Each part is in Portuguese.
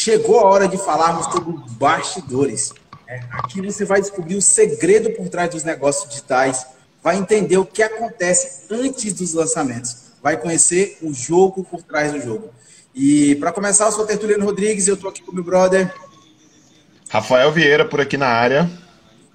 chegou a hora de falarmos sobre bastidores. É, aqui você vai descobrir o segredo por trás dos negócios digitais, vai entender o que acontece antes dos lançamentos, vai conhecer o jogo por trás do jogo. E para começar, eu sou Tertuliano Rodrigues eu estou aqui com meu brother. Rafael Vieira, por aqui na área.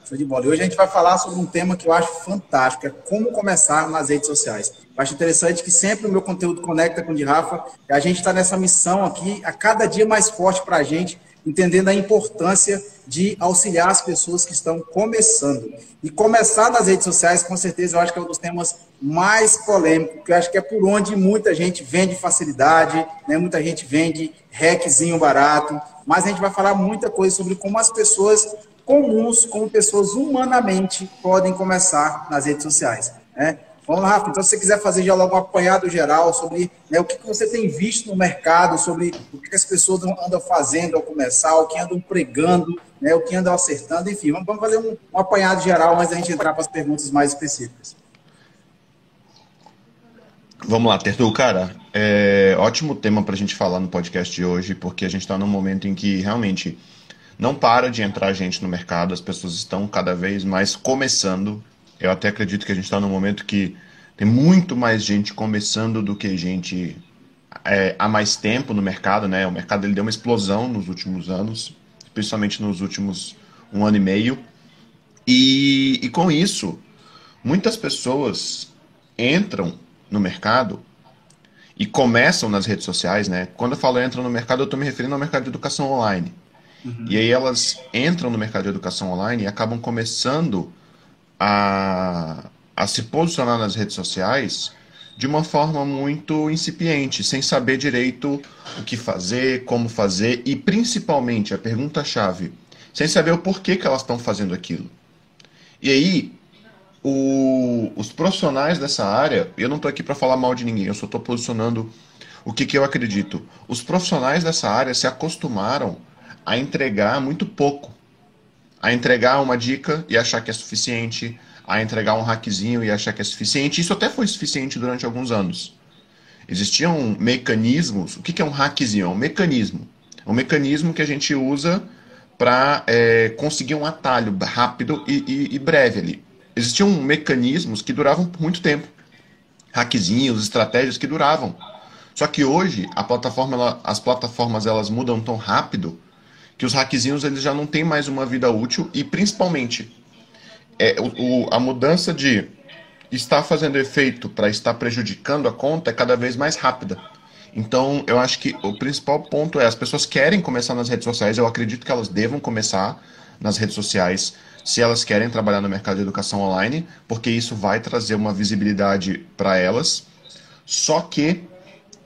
Show de bola. E hoje a gente vai falar sobre um tema que eu acho fantástico, é como começar nas redes sociais. Eu acho interessante que sempre o meu conteúdo conecta com o de Rafa, e a gente está nessa missão aqui, a cada dia mais forte para a gente, entendendo a importância de auxiliar as pessoas que estão começando. E começar nas redes sociais, com certeza, eu acho que é um dos temas mais polêmicos, porque eu acho que é por onde muita gente vende facilidade, né? muita gente vende hackzinho barato, mas a gente vai falar muita coisa sobre como as pessoas comuns, como pessoas humanamente podem começar nas redes sociais. Né? Vamos lá, Rafa. Então, se você quiser fazer já logo um apanhado geral sobre né, o que, você tem visto no mercado, sobre o que, que as pessoas andam fazendo ao começar, o que andam pregando, né, o que andam acertando, enfim, vamos fazer um, um apanhado geral antes da gente entrar para as perguntas mais específicas. Vamos lá, Tertu, cara, é ótimo tema para a gente falar no podcast de hoje, porque a gente está num momento em que realmente não para de entrar gente no mercado, as pessoas estão cada vez mais começando. Eu até acredito que a gente está num momento que tem muito mais gente começando do que gente é, há mais tempo no mercado, né? O mercado ele deu uma explosão nos últimos anos, principalmente nos últimos um ano e meio. E, e com isso, muitas pessoas entram no mercado e começam nas redes sociais, né? Quando eu falo entram no mercado, eu estou me referindo ao mercado de educação online. Uhum. E aí elas entram no mercado de educação online e acabam começando a, a se posicionar nas redes sociais de uma forma muito incipiente, sem saber direito o que fazer, como fazer e principalmente a pergunta-chave, sem saber o porquê que elas estão fazendo aquilo. E aí, o, os profissionais dessa área, eu não estou aqui para falar mal de ninguém, eu só estou posicionando o que, que eu acredito. Os profissionais dessa área se acostumaram a entregar muito pouco. A entregar uma dica e achar que é suficiente, a entregar um hackzinho e achar que é suficiente. Isso até foi suficiente durante alguns anos. Existiam mecanismos. O que é um hackzinho? É um mecanismo. É um mecanismo que a gente usa para é, conseguir um atalho rápido e, e, e, breve ali. Existiam mecanismos que duravam muito tempo. Hackzinhos, estratégias que duravam. Só que hoje plataforma, ela, as plataformas elas mudam tão rápido que os hackzinhos eles já não têm mais uma vida útil e principalmente é, o, a mudança de estar fazendo efeito para estar prejudicando a conta é cada vez mais rápida. Então, eu acho que o principal ponto é as pessoas querem começar nas redes sociais, eu acredito que elas devam começar nas redes sociais se elas querem trabalhar no mercado de educação online, porque isso vai trazer uma visibilidade para elas. Só que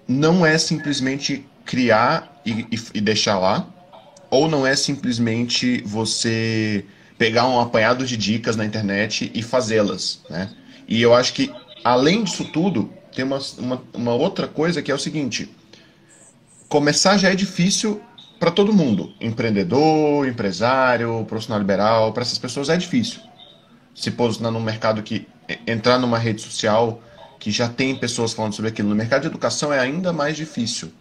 não é simplesmente criar e, e, e deixar lá, ou não é simplesmente você pegar um apanhado de dicas na internet e fazê-las, né? E eu acho que, além disso tudo, tem uma, uma, uma outra coisa que é o seguinte: começar já é difícil para todo mundo, empreendedor, empresário, profissional liberal, para essas pessoas é difícil se posicionar num mercado que entrar numa rede social que já tem pessoas falando sobre aquilo. No mercado de educação é ainda mais difícil,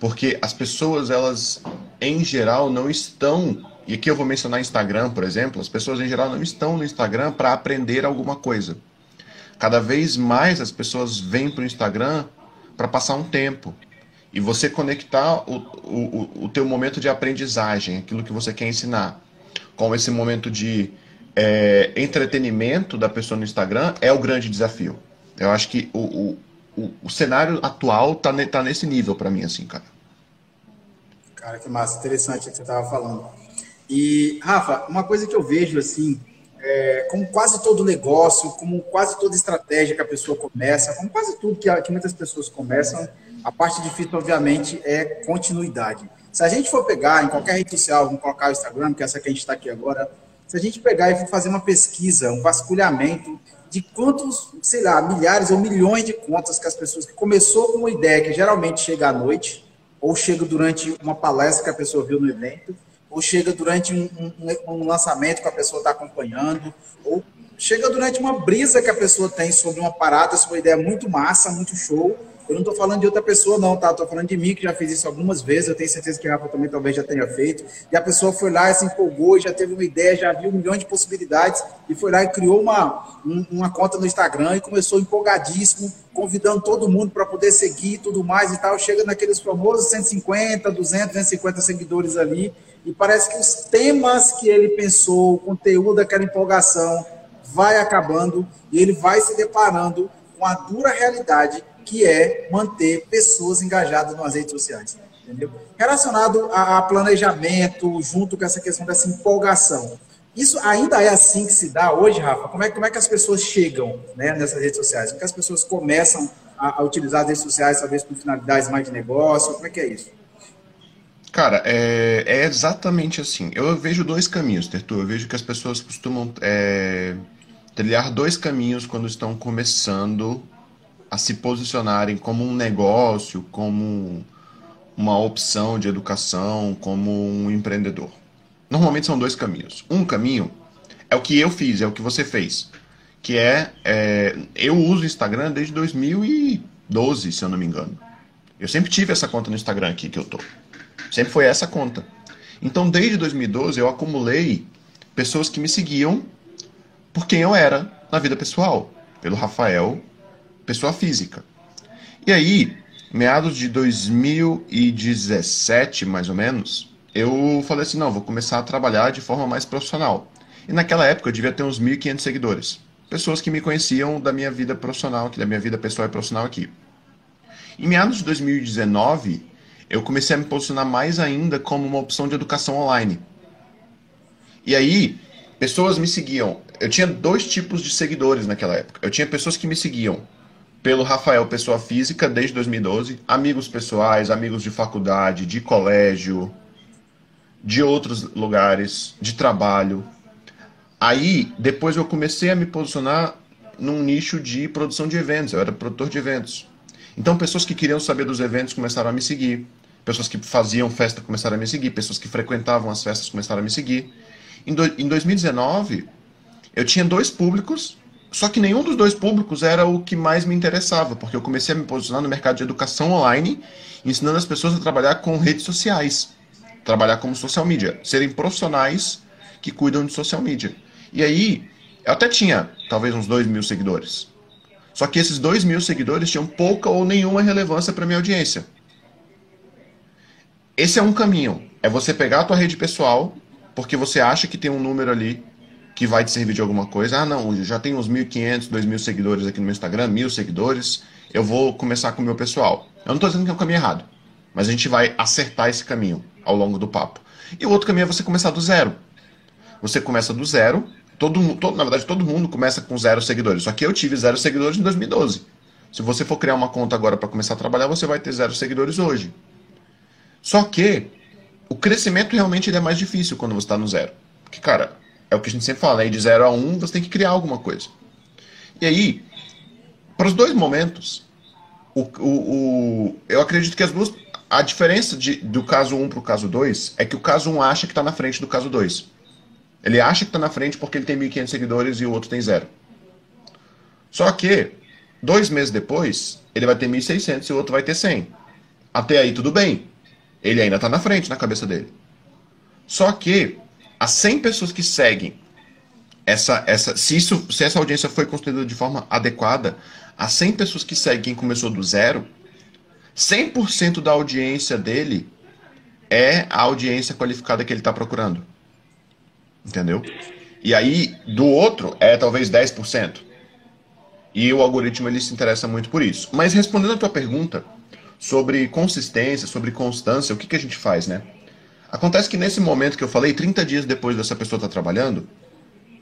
porque as pessoas elas em geral, não estão. E aqui eu vou mencionar Instagram, por exemplo. As pessoas em geral não estão no Instagram para aprender alguma coisa. Cada vez mais as pessoas vêm para o Instagram para passar um tempo. E você conectar o, o, o teu momento de aprendizagem, aquilo que você quer ensinar, com esse momento de é, entretenimento da pessoa no Instagram, é o grande desafio. Eu acho que o, o, o cenário atual está tá nesse nível para mim, assim, cara. Cara, que massa, interessante o que você estava falando. E, Rafa, uma coisa que eu vejo assim, é, como quase todo negócio, como quase toda estratégia que a pessoa começa, como quase tudo que, que muitas pessoas começam, a parte difícil, obviamente, é continuidade. Se a gente for pegar em qualquer rede social, vamos colocar o Instagram, que é essa que a gente está aqui agora, se a gente pegar e for fazer uma pesquisa, um vasculhamento de quantos, sei lá, milhares ou milhões de contas que as pessoas que começou com uma ideia que geralmente chega à noite, ou chega durante uma palestra que a pessoa viu no evento, ou chega durante um, um, um lançamento que a pessoa está acompanhando, ou chega durante uma brisa que a pessoa tem sobre uma parada, sobre uma ideia muito massa, muito show, Eu não estou falando de outra pessoa, não, tá? Estou falando de mim, que já fiz isso algumas vezes. Eu tenho certeza que a Rafa também talvez já tenha feito. E a pessoa foi lá e se empolgou, já teve uma ideia, já viu um milhão de possibilidades e foi lá e criou uma, uma conta no Instagram e começou empolgadíssimo, convidando todo mundo para poder seguir e tudo mais e tal. Chega naqueles famosos 150, 200, 250 seguidores ali. E parece que os temas que ele pensou, o conteúdo daquela empolgação, vai acabando e ele vai se deparando com a dura realidade que é manter pessoas engajadas nas redes sociais. Entendeu? Relacionado a, planejamento, junto com essa questão dessa empolgação. Isso ainda é assim que se dá hoje, Rafa? Como é, como é que as pessoas chegam né, nessas redes sociais? Como é que as pessoas começam a, a utilizar as redes sociais, talvez com finalidades mais de negócio? Como é que é isso? Cara, é, é exatamente assim. Eu vejo dois caminhos, Tertu. Eu vejo que as pessoas costumam é, trilhar dois caminhos quando estão começando a se posicionarem como um negócio, como uma opção de educação, como um empreendedor. Normalmente são dois caminhos. Um caminho é o que eu fiz, é o que você fez, que é, é eu uso o Instagram desde 2012, se eu não me engano. Eu sempre tive essa conta no Instagram aqui que eu tô. Sempre foi essa conta. Então, desde 2012, eu acumulei pessoas que me seguiam por quem eu era na vida pessoal, pelo Rafael pessoa física. E aí, meados de 2017, mais ou menos, eu falei assim, não, vou começar a trabalhar de forma mais profissional. E naquela época eu devia ter uns 1.500 seguidores. Pessoas que me conheciam da minha vida profissional, da minha vida pessoal e profissional aqui. Em meados de 2019, eu comecei a me posicionar mais ainda como uma opção de educação online. E aí, pessoas me seguiam. Eu tinha dois tipos de seguidores naquela época. Eu tinha pessoas que me seguiam pelo Rafael Pessoa Física desde 2012, amigos pessoais, amigos de faculdade, de colégio, de outros lugares, de trabalho. Aí, depois eu comecei a me posicionar num nicho de produção de eventos, eu era produtor de eventos. Então, pessoas que queriam saber dos eventos começaram a me seguir, pessoas que faziam festa começaram a me seguir, pessoas que frequentavam as festas começaram a me seguir. Em, do, em 2019, eu tinha dois públicos só que nenhum dos dois públicos era o que mais me interessava, porque eu comecei a me posicionar no mercado de educação online, ensinando as pessoas a trabalhar com redes sociais, trabalhar como social media, serem profissionais que cuidam de social media. E aí, eu até tinha talvez uns dois mil seguidores. Só que esses dois mil seguidores tinham pouca ou nenhuma relevância para minha audiência. Esse é um caminho. É você pegar a tua rede pessoal, porque você acha que tem um número ali que vai te servir de alguma coisa. Ah, não, já tenho uns 1.500, 2.000 seguidores aqui no meu Instagram, mil seguidores, eu vou começar com o meu pessoal. Eu não estou dizendo que é um caminho errado, mas a gente vai acertar esse caminho ao longo do papo. E o outro caminho é você começar do zero. Você começa do zero, todo, todo, na verdade todo mundo começa com zero seguidores, só que eu tive zero seguidores em 2012. Se você for criar uma conta agora para começar a trabalhar, você vai ter zero seguidores hoje. Só que o crescimento realmente é mais difícil quando você está no zero. Porque, cara, é o que a gente sempre fala, né? de 0 a 1 um, você tem que criar alguma coisa. E aí, para os dois momentos, o, o, o, eu acredito que as duas. A diferença de, do caso 1 um para o caso 2 é que o caso 1 um acha que está na frente do caso 2. Ele acha que está na frente porque ele tem 1.500 seguidores e o outro tem zero. Só que, dois meses depois, ele vai ter 1.600 e o outro vai ter 100. Até aí tudo bem. Ele ainda está na frente na cabeça dele. Só que as 100 pessoas que seguem essa, essa, se, isso, se essa audiência foi construída de forma adequada, as 100 pessoas que seguem quem começou do zero, 100% da audiência dele é a audiência qualificada que ele está procurando. Entendeu? E aí, do outro, é talvez 10%. E o algoritmo ele se interessa muito por isso. Mas respondendo a tua pergunta sobre consistência, sobre constância, o que, que a gente faz, né? Acontece que nesse momento que eu falei, 30 dias depois dessa pessoa estar tá trabalhando,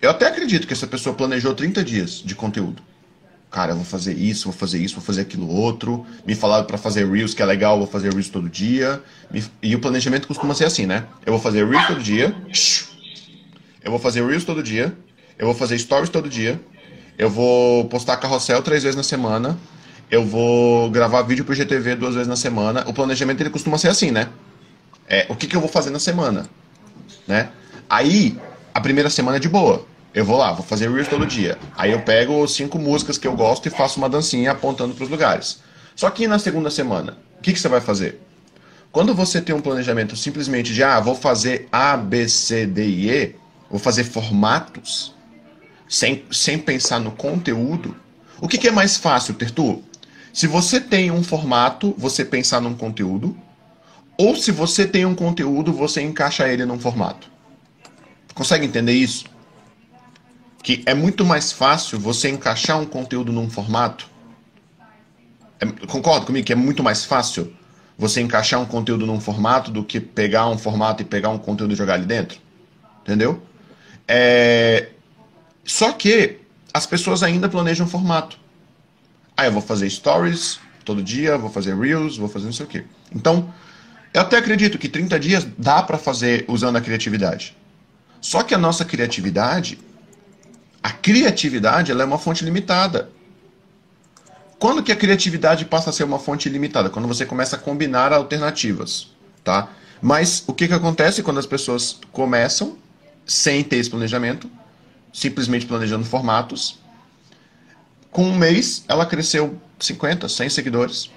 eu até acredito que essa pessoa planejou 30 dias de conteúdo. Cara, eu vou fazer isso, vou fazer isso, vou fazer aquilo outro. Me falaram para fazer Reels, que é legal, vou fazer Reels todo dia. E o planejamento costuma ser assim, né? Eu vou fazer Reels todo dia. Eu vou fazer Reels todo dia. Eu vou fazer Stories todo dia. Eu vou postar carrossel três vezes na semana. Eu vou gravar vídeo pro GTV duas vezes na semana. O planejamento ele costuma ser assim, né? É, o que, que eu vou fazer na semana, né? Aí, a primeira semana é de boa. Eu vou lá, vou fazer Reels todo dia. Aí eu pego cinco músicas que eu gosto e faço uma dancinha apontando para os lugares. Só que na segunda semana, o que, que você vai fazer? Quando você tem um planejamento simplesmente de, ah, vou fazer A, B, C, D e E, vou fazer formatos, sem, sem pensar no conteúdo, o que, que é mais fácil, Tertu? Se você tem um formato, você pensar num conteúdo, ou se você tem um conteúdo, você encaixa ele num formato. Consegue entender isso? Que é muito mais fácil você encaixar um conteúdo num formato. É, concorda comigo que é muito mais fácil você encaixar um conteúdo num formato do que pegar um formato e pegar um conteúdo e jogar ali dentro? Entendeu? É... Só que as pessoas ainda planejam formato. Ah, eu vou fazer stories todo dia, vou fazer reels, vou fazer não sei o quê. Então, eu até acredito que 30 dias dá para fazer usando a criatividade. Só que a nossa criatividade, a criatividade, ela é uma fonte limitada. Quando que a criatividade passa a ser uma fonte limitada? Quando você começa a combinar alternativas, tá? Mas o que, que acontece quando as pessoas começam sem ter esse planejamento, simplesmente planejando formatos? Com um mês, ela cresceu 50, 100 seguidores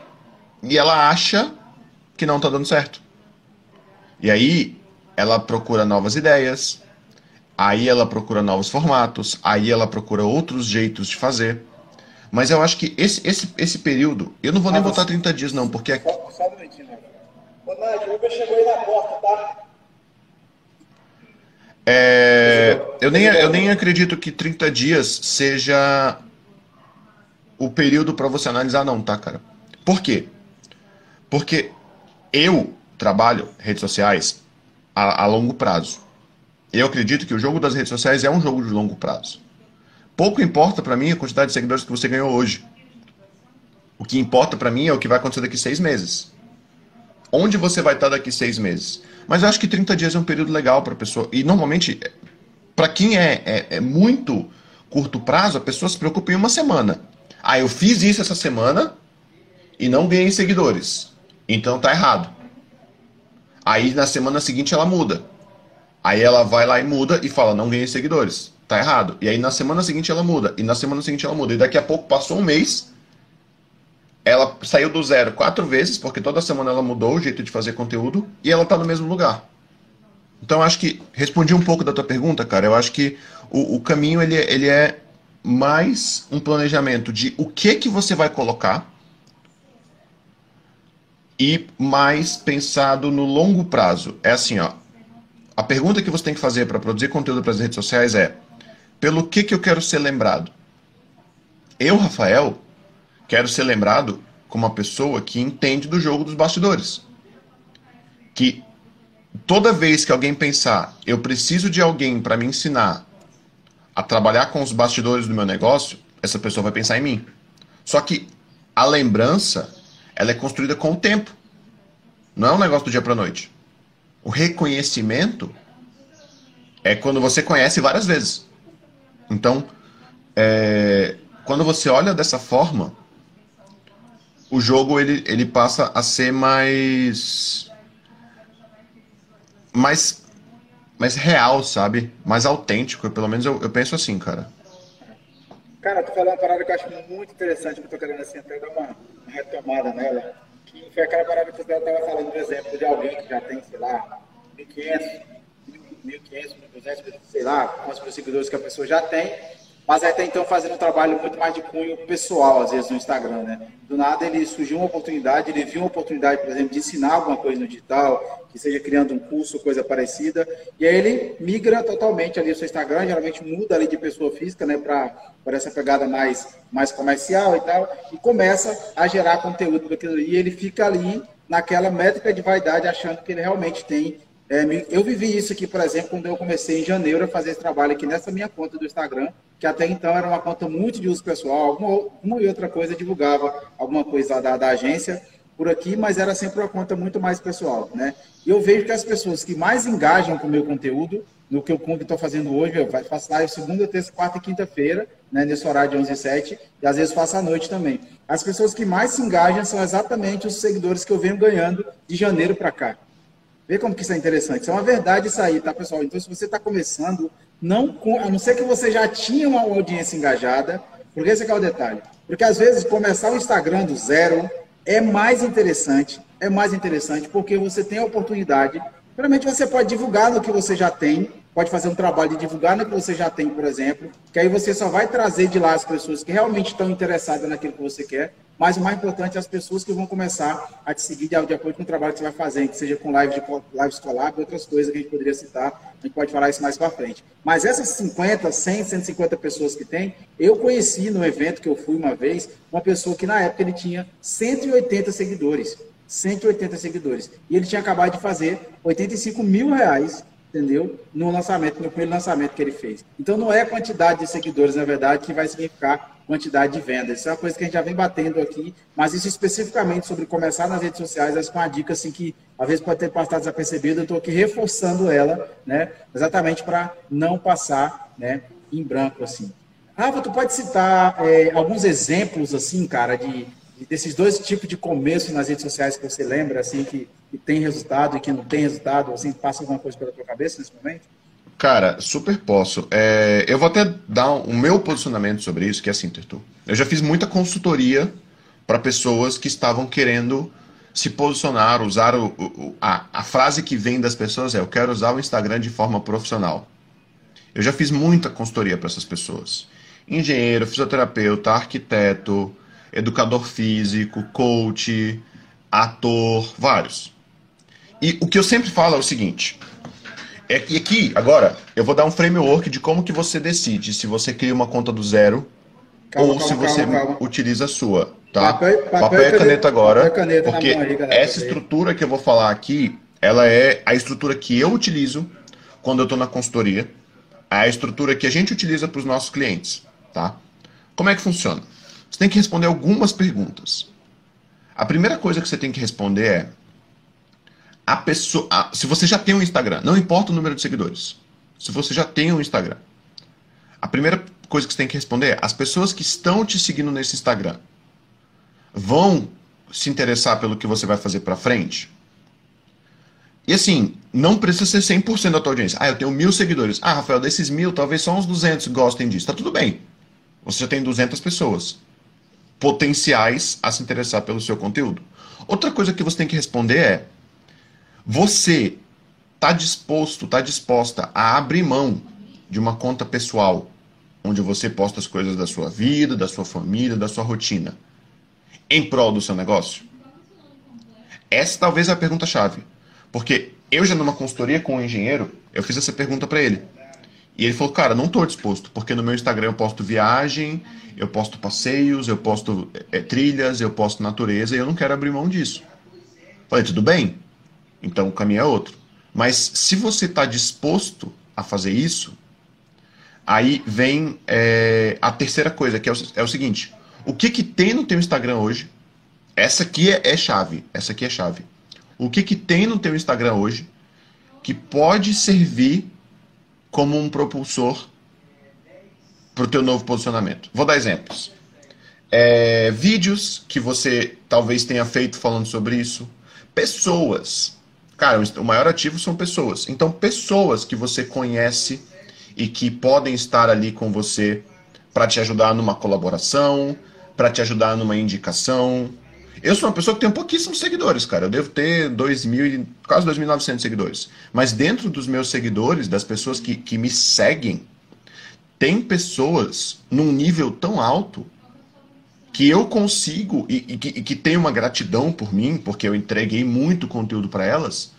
e ela acha que não está dando certo. E aí ela procura novas ideias, aí ela procura novos formatos, aí ela procura outros jeitos de fazer. Mas eu acho que esse, esse, esse período, eu não vou nem ah, botar 30 dias não, porque... É... Só, só um minutinho, né? Ô, o Uber chegou aí na porta, tá? É, eu, nem, eu nem acredito que 30 dias seja o período para você analisar, não, tá, cara? Por quê? Porque eu trabalho redes sociais a, a longo prazo. Eu acredito que o jogo das redes sociais é um jogo de longo prazo. Pouco importa para mim a quantidade de seguidores que você ganhou hoje. O que importa para mim é o que vai acontecer daqui seis meses. Onde você vai estar daqui seis meses? Mas eu acho que 30 dias é um período legal para a pessoa. E normalmente, para quem é, é, é, muito curto prazo, a pessoa se preocupa em uma semana. Ah, eu fiz isso essa semana e não ganhei seguidores. Então tá errado. Aí na semana seguinte ela muda. Aí ela vai lá e muda e fala, não ganhei seguidores. Tá errado. E aí na semana seguinte ela muda. E na semana seguinte ela muda. E daqui a pouco passou um mês. Ela saiu do zero quatro vezes, porque toda semana ela mudou o jeito de fazer conteúdo e ela tá no mesmo lugar. Então acho que respondi um pouco da tua pergunta, cara. Eu acho que o, o caminho ele, ele é mais um planejamento de o que que você vai colocar e mais pensado no longo prazo. É assim, ó. A pergunta que você tem que fazer para produzir conteúdo para as redes sociais é: pelo que que eu quero ser lembrado? Eu, Rafael, quero ser lembrado como uma pessoa que entende do jogo dos bastidores. Que toda vez que alguém pensar, eu preciso de alguém para me ensinar a trabalhar com os bastidores do meu negócio, essa pessoa vai pensar em mim. Só que a lembrança, ela é construída com o tempo. Não é um negócio do dia para noite. O reconhecimento é quando você conhece várias vezes. Então, é, quando você olha dessa forma, o jogo ele, ele passa a ser mais mais mais real, sabe? Mais autêntico. Pelo menos eu, eu penso assim, cara. Cara, tu falou uma parada que eu acho muito interessante, que eu tô querendo assim, até dar uma retomada nela. Que foi aquela parada que você estava falando do exemplo de alguém que já tem, sei lá, 1.500, 1.500, 1.200, sei lá, quantos seguidores que a pessoa já tem, mas até então fazendo um trabalho muito mais de cunho pessoal, às vezes, no Instagram, né? Do nada ele surgiu uma oportunidade, ele viu uma oportunidade, por exemplo, de ensinar alguma coisa no digital, que seja criando um curso, coisa parecida, e aí ele migra totalmente ali o seu Instagram, geralmente muda ali de pessoa física, né, para essa pegada mais, mais comercial e tal, e começa a gerar conteúdo daquilo e ele fica ali naquela métrica de vaidade, achando que ele realmente tem é, eu vivi isso aqui, por exemplo, quando eu comecei em janeiro a fazer esse trabalho aqui nessa minha conta do Instagram, que até então era uma conta muito de uso pessoal, alguma uma e outra coisa divulgava alguma coisa da, da agência por aqui, mas era sempre uma conta muito mais pessoal, né? E eu vejo que as pessoas que mais engajam com o meu conteúdo, no que eu estou fazendo hoje, eu faço live segunda, terça, quarta e quinta-feira, né, nesse horário de 11 e 7, e às vezes faço à noite também. As pessoas que mais se engajam são exatamente os seguidores que eu venho ganhando de janeiro para cá. Vê como que isso é interessante. Isso é uma verdade isso aí, tá, pessoal? Então, se você está começando, não, a não ser que você já tinha uma audiência engajada, porque esse é o detalhe. Porque às vezes começar o Instagram do zero é mais interessante, é mais interessante porque você tem a oportunidade, realmente você pode divulgar no que você já tem, pode fazer um trabalho de divulgar no que você já tem, por exemplo, que aí você só vai trazer de lá as pessoas que realmente estão interessadas naquilo que você quer, mas o mais importante é as pessoas que vão começar a te seguir de, acordo com o trabalho que você vai fazer, que seja com live de live escolar e outras coisas que a gente poderia citar, a gente pode falar isso mais para frente. Mas essas 50, 100, 150 pessoas que tem, eu conheci no evento que eu fui uma vez, uma pessoa que na época ele tinha 180 seguidores. 180 seguidores. E ele tinha acabado de fazer 85 mil reais entendeu? No lançamento, no primeiro lançamento que ele fez. Então não é a quantidade de seguidores, na verdade, que vai significar quantidade de vendas. Isso é uma coisa que a gente já vem batendo aqui, mas isso especificamente sobre começar nas redes sociais, essa é uma dica assim que às vezes pode ter passado desapercebida, eu estou aqui reforçando ela, né? Exatamente para não passar, né, em branco assim. Rafa, tu pode citar é, alguns exemplos assim, cara, de, desses dois tipos de começo nas redes sociais que você lembra, assim, que, que tem resultado e que não tem resultado, assim, passa alguma coisa pela tua cabeça nesse momento? Cara, super posso. É, eu vou até dar o meu posicionamento sobre isso, que é assim, Tertu. Eu já fiz muita consultoria para pessoas que estavam querendo se posicionar, usar o, o, a, a frase que vem das pessoas é: eu quero usar o Instagram de forma profissional. Eu já fiz muita consultoria para essas pessoas. Engenheiro, fisioterapeuta, arquiteto, educador físico, coach, ator, vários. E o que eu sempre falo é o seguinte: é que aqui, agora, eu vou dar um framework de como que você decide se você cria uma conta do zero calma, ou calma, se você calma, utiliza a sua, tá? Papel, papel, papel e caneta, caneta agora, caneta porque aí, essa estrutura que eu vou falar aqui, ela é a estrutura que eu utilizo quando eu estou na consultoria, a estrutura que a gente utiliza para os nossos clientes, tá? Como é que funciona? Você tem que responder algumas perguntas. A primeira coisa que você tem que responder é: a pessoa, a, se você já tem um Instagram, não importa o número de seguidores. Se você já tem um Instagram, a primeira coisa que você tem que responder é: as pessoas que estão te seguindo nesse Instagram vão se interessar pelo que você vai fazer para frente? E assim, não precisa ser 100% da tua audiência. Ah, eu tenho mil seguidores. Ah, Rafael, desses mil, talvez só uns 200 gostem disso. Tá tudo bem. Você já tem 200 pessoas potenciais a se interessar pelo seu conteúdo. Outra coisa que você tem que responder é: você está disposto, está disposta a abrir mão de uma conta pessoal, onde você posta as coisas da sua vida, da sua família, da sua rotina, em prol do seu negócio? Essa talvez é a pergunta-chave. Porque eu já numa consultoria com um engenheiro, eu fiz essa pergunta para ele. E ele falou, cara, não estou disposto, porque no meu Instagram eu posto viagem, eu posto passeios, eu posto é, trilhas, eu posto natureza e eu não quero abrir mão disso. Falei, tudo bem, então o caminho é outro. Mas se você está disposto a fazer isso, aí vem é, a terceira coisa, que é o, é o, seguinte: o que, que tem no teu Instagram hoje? Essa aqui é, é chave. Essa aqui é chave. O que, que tem no teu Instagram hoje que pode servir como um propulsor para o teu novo posicionamento. Vou dar exemplos. É, vídeos que você talvez tenha feito falando sobre isso. Pessoas. Cara, o maior ativo são pessoas. Então, pessoas que você conhece e que podem estar ali com você para te ajudar numa colaboração, para te ajudar numa indicação. Eu sou uma pessoa que tem pouquíssimos seguidores, cara. Eu devo ter 2.000, quase 2.900 seguidores. Mas dentro dos meus seguidores, das pessoas que, que me seguem, tem pessoas num nível tão alto que eu consigo e, e, que, e que tem uma gratidão por mim, porque eu entreguei muito conteúdo para elas,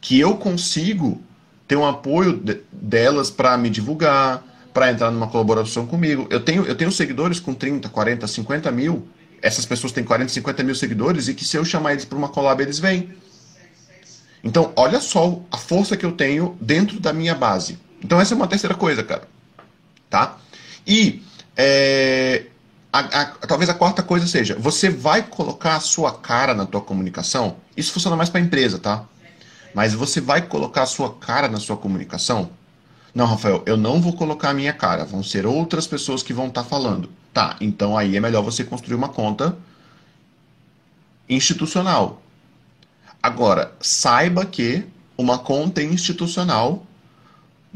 que eu consigo ter um apoio de, delas para me divulgar, para entrar numa colaboração comigo. Eu tenho, eu tenho seguidores com 30, 40, 50 mil. Essas pessoas têm 40, 50 mil seguidores e que se eu chamar eles para uma collab, eles vêm. Então, olha só a força que eu tenho dentro da minha base. Então, essa é uma terceira coisa, cara tá? E é, a, a, talvez a quarta coisa seja, você vai colocar a sua cara na tua comunicação. Isso funciona mais para empresa, tá? Mas você vai colocar a sua cara na sua comunicação? Não, Rafael, eu não vou colocar a minha cara. Vão ser outras pessoas que vão estar tá falando. Tá, então aí é melhor você construir uma conta institucional. Agora, saiba que uma conta institucional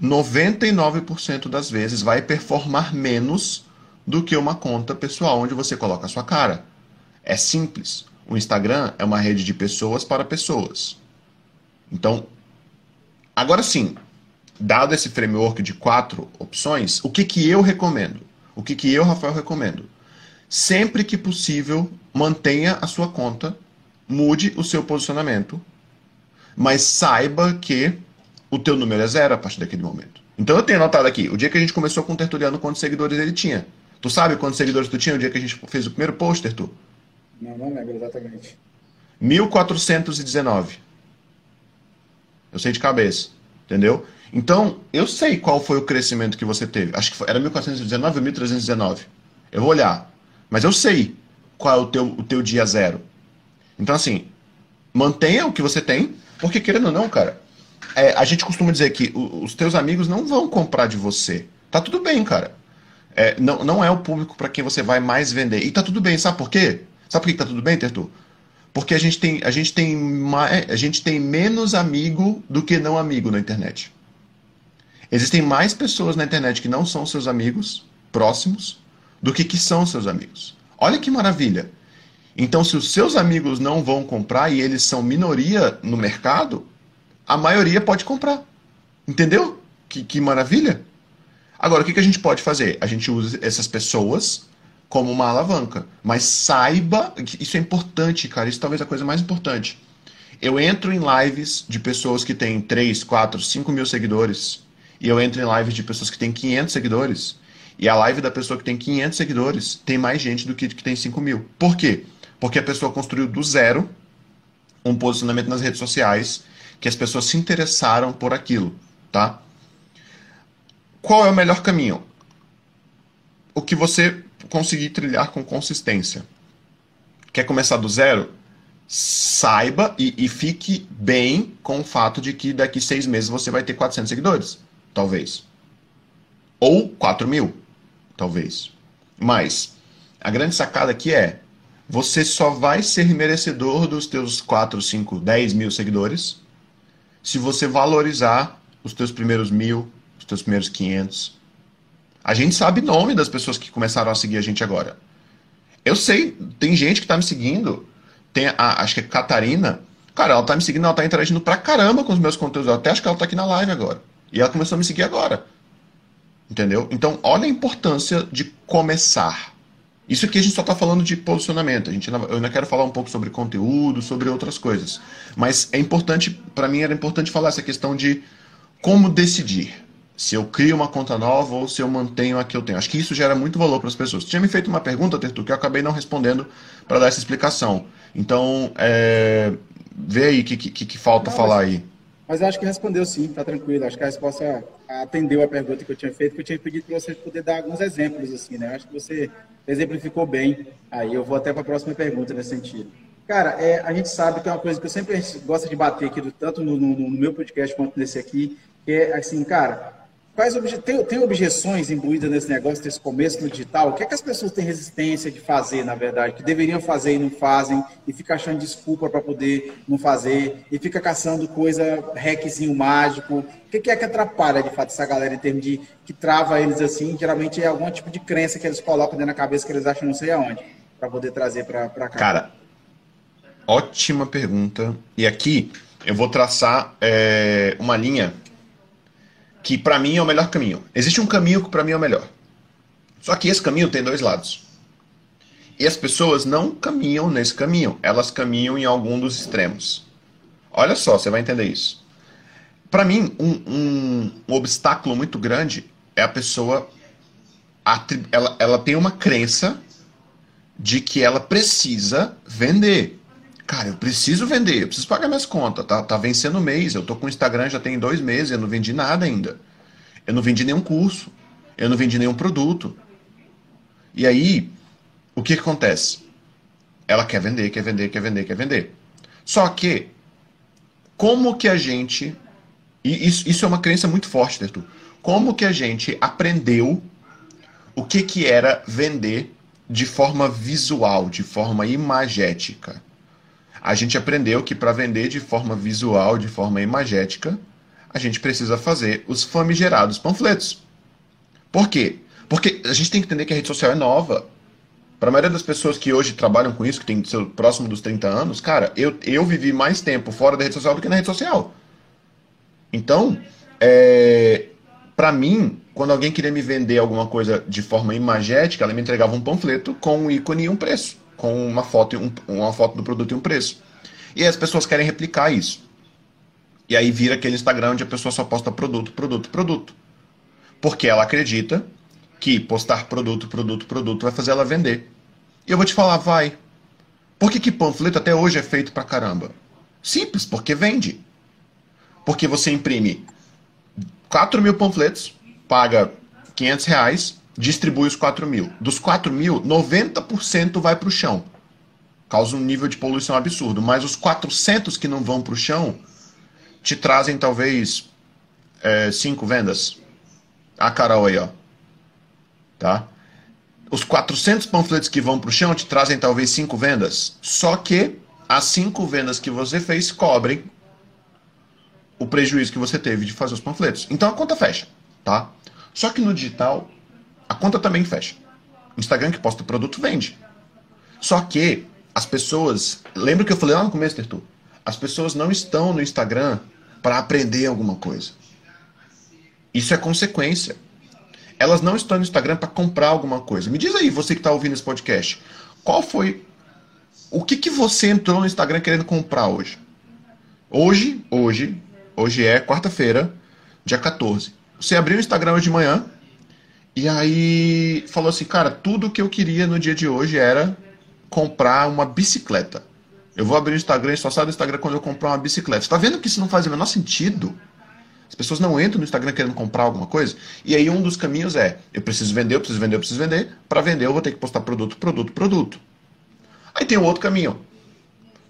99% das vezes vai performar menos do que uma conta pessoal onde você coloca a sua cara. É simples. O Instagram é uma rede de pessoas para pessoas. Então, agora sim, dado esse framework de quatro opções, o que, que eu recomendo? O que, que eu, Rafael, recomendo? Sempre que possível, mantenha a sua conta, mude o seu posicionamento, mas saiba que o teu número é zero a partir daquele momento. Então eu tenho notado aqui, o dia que a gente começou com o Tertuliano, quantos seguidores ele tinha? Tu sabe quantos seguidores tu tinha no dia que a gente fez o primeiro post, Tertu? Não, não lembro exatamente. 1419. Eu sei de cabeça, entendeu? Então, eu sei qual foi o crescimento que você teve. Acho que era 1419 ou 1319. Eu vou olhar. Mas eu sei qual é o teu, o teu dia zero. Então, assim, mantenha o que você tem, porque querendo ou não, cara, é, a gente costuma dizer que os teus amigos não vão comprar de você. Tá tudo bem, cara. É, não, não é o público para quem você vai mais vender. E tá tudo bem, sabe por quê? Sabe por que tá tudo bem, Tertu? Porque a gente tem, a gente tem, mais, a gente tem menos amigo do que não amigo na internet. Existem mais pessoas na internet que não são seus amigos próximos do que que são seus amigos. Olha que maravilha. Então, se os seus amigos não vão comprar e eles são minoria no mercado, a maioria pode comprar. Entendeu? Que, que maravilha. Agora, o que, que a gente pode fazer? A gente usa essas pessoas como uma alavanca. Mas saiba, isso é importante, cara. Isso talvez é a coisa mais importante. Eu entro em lives de pessoas que têm 3, 4, 5 mil seguidores. E eu entro em lives de pessoas que têm 500 seguidores. E a live da pessoa que tem 500 seguidores tem mais gente do que que tem 5 mil. Por quê? Porque a pessoa construiu do zero um posicionamento nas redes sociais que as pessoas se interessaram por aquilo, tá? Qual é o melhor caminho? O que você conseguir trilhar com consistência. Quer começar do zero? Saiba e, e fique bem com o fato de que daqui seis meses você vai ter 400 seguidores, talvez. Ou 4 mil, talvez. Mas a grande sacada aqui é você só vai ser merecedor dos teus 4, 5, 10 mil seguidores se você valorizar os teus primeiros mil, os teus primeiros 500. A gente sabe nome das pessoas que começaram a seguir a gente agora. Eu sei, tem gente que tá me seguindo, tem a, acho que é Catarina, cara, ela tá me seguindo, ela tá interagindo pra caramba com os meus conteúdos, eu até acho que ela tá aqui na live agora. E ela começou a me seguir agora. Entendeu? Então, olha a importância de começar. Isso aqui a gente só está falando de posicionamento. A gente ainda, eu ainda quero falar um pouco sobre conteúdo, sobre outras coisas. Mas é importante, para mim era importante falar essa questão de como decidir se eu crio uma conta nova ou se eu mantenho a que eu tenho. Acho que isso gera muito valor para as pessoas. tinha me feito uma pergunta, Tertu, que eu acabei não respondendo para dar essa explicação. Então, é, vê aí o que, que, que, falta não, falar mas, aí. Mas acho que respondeu sim, tá tranquilo. Acho que a resposta atendeu a pergunta que eu tinha feito, que eu tinha pedido para você poder dar alguns exemplos, assim, né? Acho que você exemplificou bem. Aí eu vou até para a próxima pergunta nesse sentido. Cara, é, a gente sabe que é uma coisa que eu sempre gosto de bater aqui, tanto no, no, no meu podcast quanto nesse aqui, que é assim, cara, Quais obje... tem, tem objeções imbuídas nesse negócio, desse começo no digital? O que é que as pessoas têm resistência de fazer, na verdade? Que deveriam fazer e não fazem, e fica achando desculpa para poder não fazer, e fica caçando coisa, hackzinho mágico. O que é que atrapalha, de fato, essa galera em termos de que trava eles assim? Geralmente é algum tipo de crença que eles colocam dentro da cabeça que eles acham não sei aonde, para poder trazer para cá. Cara, ótima pergunta. E aqui eu vou traçar é, uma linha que para mim é o melhor caminho. Existe um caminho que para mim é o melhor. Só que esse caminho tem dois lados. E as pessoas não caminham nesse caminho, elas caminham em algum dos extremos. Olha só, você vai entender isso. Para mim, um, um, um, obstáculo muito grande é a pessoa. Ela, ela tem uma crença de que ela precisa vender. Cara, eu preciso vender, eu preciso pagar minhas contas. Tá, tá vencendo o mês. Eu tô com o Instagram já tem dois meses, eu não vendi nada ainda. Eu não vendi nenhum curso. Eu não vendi nenhum produto. E aí, o que, que acontece? Ela quer vender, quer vender, quer vender, quer vender. Só que, como que a gente. E isso, isso é uma crença muito forte, Tertu. Como que a gente aprendeu o que, que era vender de forma visual, de forma imagética? A gente aprendeu que para vender de forma visual, de forma imagética, a gente precisa fazer os famigerados panfletos. Por quê? Porque a gente tem que entender que a rede social é nova. Para a maioria das pessoas que hoje trabalham com isso, que tem seu próximo dos 30 anos, cara, eu, eu vivi mais tempo fora da rede social do que na rede social. Então, é, para mim, quando alguém queria me vender alguma coisa de forma imagética, ela me entregava um panfleto com um ícone e um preço, com uma foto, um, uma foto do produto e um preço. E as pessoas querem replicar isso. E aí vira aquele Instagram onde a pessoa só posta produto, produto, produto. Porque ela acredita que postar produto, produto, produto vai fazer ela vender. E eu vou te falar, vai. Por que, que panfleto até hoje é feito pra caramba? Simples, porque vende. Porque você imprime 4 mil panfletos, paga 500 reais, distribui os 4 mil. Dos 4 mil, 90% vai para o chão. Causa um nível de poluição absurdo. Mas os 400 que não vão para o chão te trazem talvez 5 é, vendas. A Carol aí, ó. Tá? Os 400 panfletos que vão para o chão te trazem talvez 5 vendas. Só que as 5 vendas que você fez cobrem o prejuízo que você teve de fazer os panfletos. Então a conta fecha, tá? Só que no digital, a conta também fecha. Instagram que posta produto vende. Só que as pessoas. Lembra que eu falei lá no começo, Tertu? As pessoas não estão no Instagram para aprender alguma coisa. Isso é consequência. Elas não estão no Instagram para comprar alguma coisa. Me diz aí, você que está ouvindo esse podcast, qual foi. O que, que você entrou no Instagram querendo comprar hoje? Hoje, hoje, Hoje é quarta-feira, dia 14. Você abriu o Instagram hoje de manhã e aí falou assim, cara, tudo que eu queria no dia de hoje era comprar uma bicicleta. Eu vou abrir o Instagram e só sai do Instagram quando eu comprar uma bicicleta. Você tá vendo que isso não faz o menor sentido? As pessoas não entram no Instagram querendo comprar alguma coisa. E aí um dos caminhos é, eu preciso vender, eu preciso vender, eu preciso vender. Para vender eu vou ter que postar produto, produto, produto. Aí tem o outro caminho,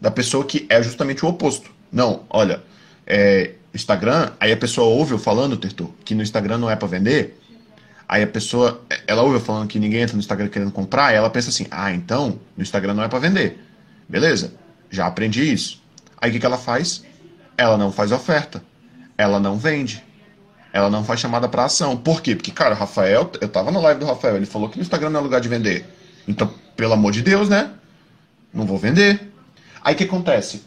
da pessoa que é justamente o oposto. Não, olha, é, Instagram, aí a pessoa ouve eu falando, Tertu, que no Instagram não é para vender. Aí a pessoa, ela ouve eu falando que ninguém entra no Instagram querendo comprar, ela pensa assim: ah, então no Instagram não é para vender. Beleza, já aprendi isso. Aí o que, que ela faz? Ela não faz oferta. Ela não vende. Ela não faz chamada para ação. Por quê? Porque, cara, o Rafael, eu tava na live do Rafael, ele falou que no Instagram não é lugar de vender. Então, pelo amor de Deus, né? Não vou vender. Aí o que acontece?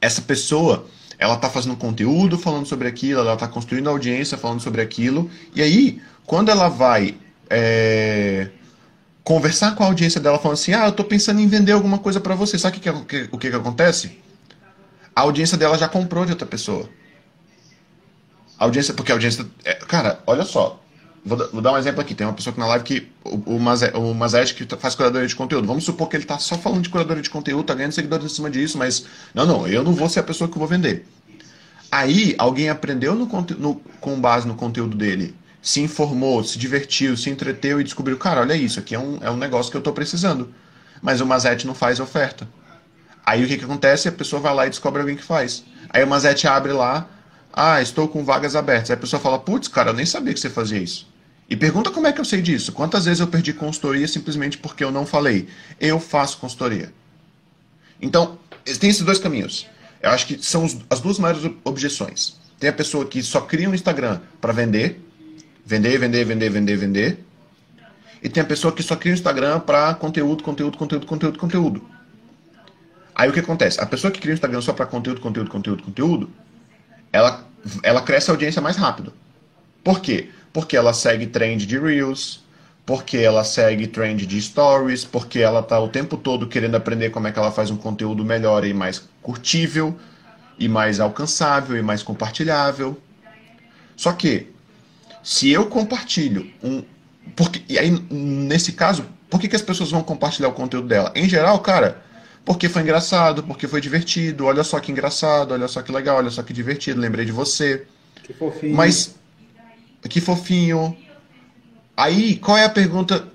Essa pessoa, ela está fazendo conteúdo falando sobre aquilo, ela está construindo audiência falando sobre aquilo, e aí, quando ela vai é, conversar com a audiência dela, falando assim: Ah, eu estou pensando em vender alguma coisa para você, sabe o que, que, o que, que acontece? A audiência dela já comprou de outra pessoa. A audiência, porque a audiência. É, cara, olha só. Vou, vou, dar um exemplo aqui. Tem uma pessoa aqui na live que. O, o, Mazete, que faz curadoria de conteúdo. Vamos supor que ele está só falando de curadoria de conteúdo, tá ganhando seguidores em cima disso, mas. Não, não, eu não vou ser a pessoa que vou vender. Aí alguém aprendeu no, no, com base no conteúdo dele, se informou, se divertiu, se entreteu e descobriu, cara, olha isso, aqui é um, é um negócio que eu estou precisando. Mas o Mazete não faz oferta. Aí o que, que acontece? A pessoa vai lá e descobre alguém que faz. Aí o Mazete abre lá, ah, estou com vagas abertas. Aí a pessoa fala, putz, cara, eu nem sabia que você fazia isso. E pergunta como é que eu sei disso. Quantas vezes eu perdi consultoria simplesmente porque eu não falei? Eu faço consultoria. Então, tem esses dois caminhos. Eu acho que são as duas maiores objeções. Tem a pessoa que só cria um Instagram para vender, vender, vender, vender, vender, vender. E tem a pessoa que só cria um Instagram para conteúdo, conteúdo, conteúdo, conteúdo, conteúdo. Aí o que acontece? A pessoa que cria um Instagram só para conteúdo, conteúdo, conteúdo, conteúdo, ela, ela cresce a audiência mais rápido. Por quê? porque ela segue trend de Reels, porque ela segue trend de Stories, porque ela está o tempo todo querendo aprender como é que ela faz um conteúdo melhor e mais curtível, e mais alcançável, e mais compartilhável. Só que, se eu compartilho um. Porque, e aí, nesse caso, por que, que as pessoas vão compartilhar o conteúdo dela? Em geral, cara, porque foi engraçado, porque foi divertido, olha só que engraçado, olha só que legal, olha só que divertido, lembrei de você. Que fofinho. Mas que fofinho. Aí, qual é a pergunta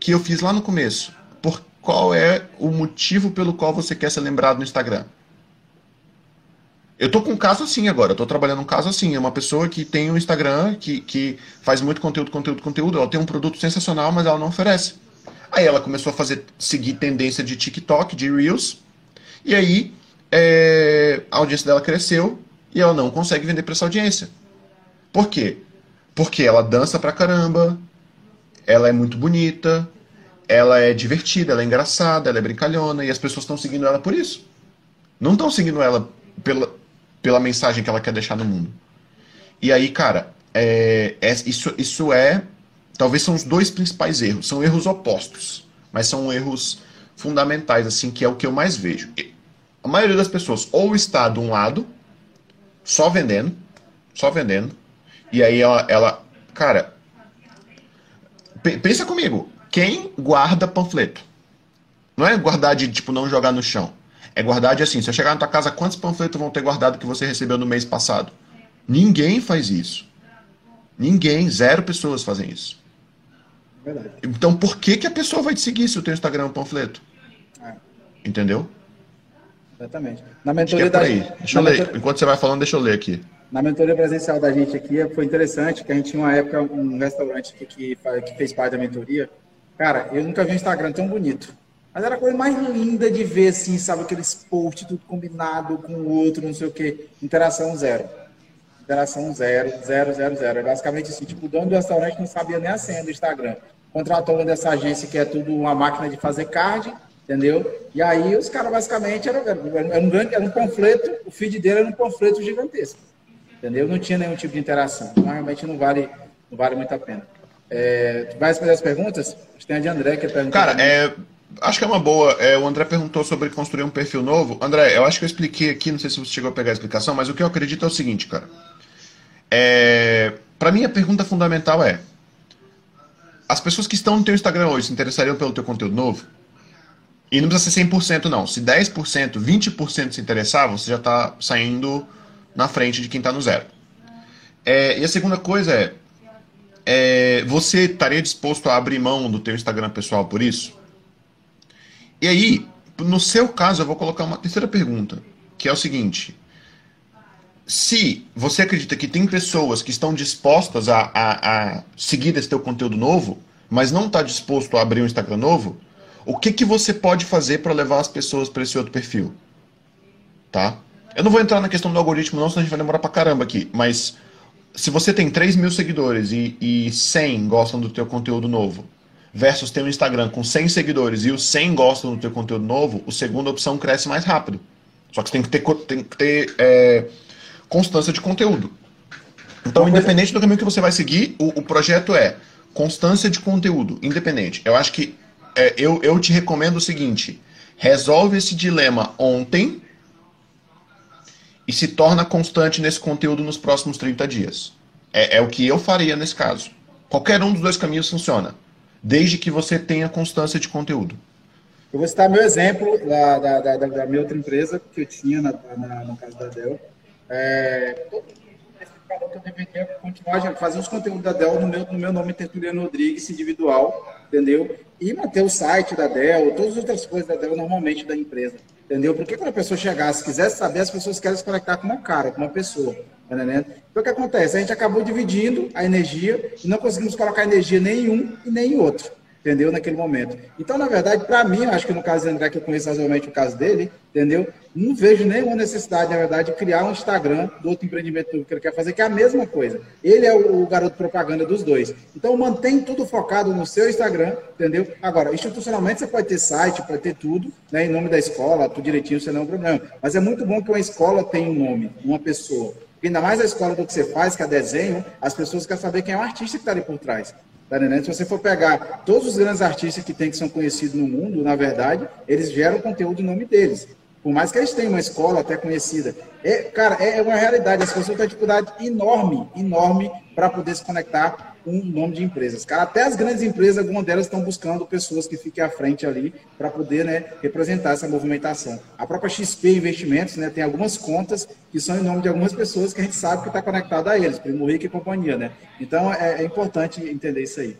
que eu fiz lá no começo? Por qual é o motivo pelo qual você quer ser lembrado no Instagram? Eu tô com um caso assim agora, eu tô trabalhando um caso assim. É uma pessoa que tem um Instagram, que, que faz muito conteúdo, conteúdo, conteúdo. Ela tem um produto sensacional, mas ela não oferece. Aí ela começou a fazer, seguir tendência de TikTok, de Reels. E aí é, a audiência dela cresceu e ela não consegue vender para essa audiência. Por quê? Porque ela dança pra caramba, ela é muito bonita, ela é divertida, ela é engraçada, ela é brincalhona e as pessoas estão seguindo ela por isso. Não estão seguindo ela pela, pela mensagem que ela quer deixar no mundo. E aí, cara, é, é, isso, isso é. Talvez são os dois principais erros. São erros opostos, mas são erros fundamentais, assim, que é o que eu mais vejo. A maioria das pessoas ou está de um lado, só vendendo, só vendendo, e aí ela, ela cara, pensa comigo, quem guarda panfleto? Não é guardar de, tipo, não jogar no chão. É guardar de assim, se eu chegar na tua casa, quantos panfletos vão ter guardado que você recebeu no mês passado? Ninguém faz isso. Ninguém, zero pessoas fazem isso. Verdade. Então por que, que a pessoa vai te seguir se o teu Instagram é um panfleto? É. Entendeu? Exatamente. Na mentoria da aí. Deixa eu ler. Enquanto você vai falando, deixa eu ler aqui. Na mentoria presencial da gente aqui foi interessante, que a gente tinha uma época um restaurante que, que, que fez parte da mentoria. Cara, eu nunca vi um Instagram tão bonito. Mas era a coisa mais linda de ver, assim, sabe? Aqueles posts, tudo combinado com o outro, não sei o quê. Interação zero. Interação zero, zero, zero, zero. É basicamente assim, tipo, o dono do restaurante não sabia nem a senha do Instagram. Contratou uma dessa agência que é tudo uma máquina de fazer card, entendeu? E aí os caras basicamente era, era, um grande, era um panfleto, o feed dele era um panfleto gigantesco. Entendeu? Não tinha nenhum tipo de interação. Então, realmente não vale, não vale muito a pena. É, vai fazer as perguntas? Tem a de André que é Cara, é, acho que é uma boa. É, o André perguntou sobre construir um perfil novo. André, eu acho que eu expliquei aqui, não sei se você chegou a pegar a explicação, mas o que eu acredito é o seguinte, cara. É, para mim, a pergunta fundamental é: as pessoas que estão no teu Instagram hoje se interessariam pelo teu conteúdo novo? E não precisa ser 100% não. Se 10%, 20% se interessar, você já está saindo na frente de quem está no zero. É, e a segunda coisa é, é, você estaria disposto a abrir mão do teu Instagram pessoal por isso? E aí, no seu caso, eu vou colocar uma terceira pergunta, que é o seguinte: se você acredita que tem pessoas que estão dispostas a, a, a seguir esse teu conteúdo novo, mas não está disposto a abrir um Instagram novo, o que, que você pode fazer para levar as pessoas para esse outro perfil? Tá? Eu não vou entrar na questão do algoritmo, não, senão a gente vai demorar pra caramba aqui. Mas se você tem 3 mil seguidores e, e 100 gostam do teu conteúdo novo, versus tem um Instagram com 100 seguidores e os 100 gostam do teu conteúdo novo, a segunda opção cresce mais rápido. Só que você tem que ter, tem que ter é, constância de conteúdo. Então, independente do caminho que você vai seguir, o, o projeto é constância de conteúdo, independente. Eu acho que é, eu, eu te recomendo o seguinte: resolve esse dilema ontem e se torna constante nesse conteúdo nos próximos 30 dias. É, é, o que eu faria nesse caso. Qualquer um dos dois caminhos funciona, desde que você tenha constância de conteúdo. Eu vou citar meu exemplo da, da, da, da minha outra empresa que eu tinha na, na, no caso da Dell. É, que eu deveria continuar a fazer os conteúdos da Dell no meu, no meu nome, Tertuliano Rodrigues, individual, entendeu? E manter o site da Dell, todas as outras coisas da Dell normalmente da empresa. Entendeu? Porque quando a pessoa chegasse, quisesse saber, as pessoas querem se conectar com uma cara, com uma pessoa. Tá? Então o que acontece? A gente acabou dividindo a energia e não conseguimos colocar energia nem em um e nem em outro entendeu? Naquele momento. Então, na verdade, para mim, acho que no caso do André, que eu conheço razoavelmente o caso dele, entendeu? Não vejo nenhuma necessidade, na verdade, de criar um Instagram do outro empreendimento que ele quer fazer, que é a mesma coisa. Ele é o, garoto propaganda dos dois. Então, mantém tudo focado no seu Instagram, entendeu? Agora, institucionalmente, você pode ter site, pode ter tudo, né, em nome da escola, tudo direitinho, isso não é um problema. Mas é muito bom que uma escola tenha um nome, uma pessoa. Ainda mais a escola do que você faz, que é desenho, as pessoas querem saber quem é o artista que está ali por trás. Tá Se você for pegar todos os grandes artistas que tem que são conhecidos no mundo, na verdade, eles geram conteúdo em nome deles. Por mais que eles tenham uma escola até conhecida. É, cara, é uma realidade. As pessoas têm dificuldade enorme, enorme, para poder se conectar um nome de empresas. Até as grandes empresas, algumas delas estão buscando pessoas que fiquem à frente ali para poder né, representar essa movimentação. A própria XP Investimentos né, tem algumas contas que são em nome de algumas pessoas que a gente sabe que está conectada a eles, Primo Rico e companhia. Né? Então é, é importante entender isso aí.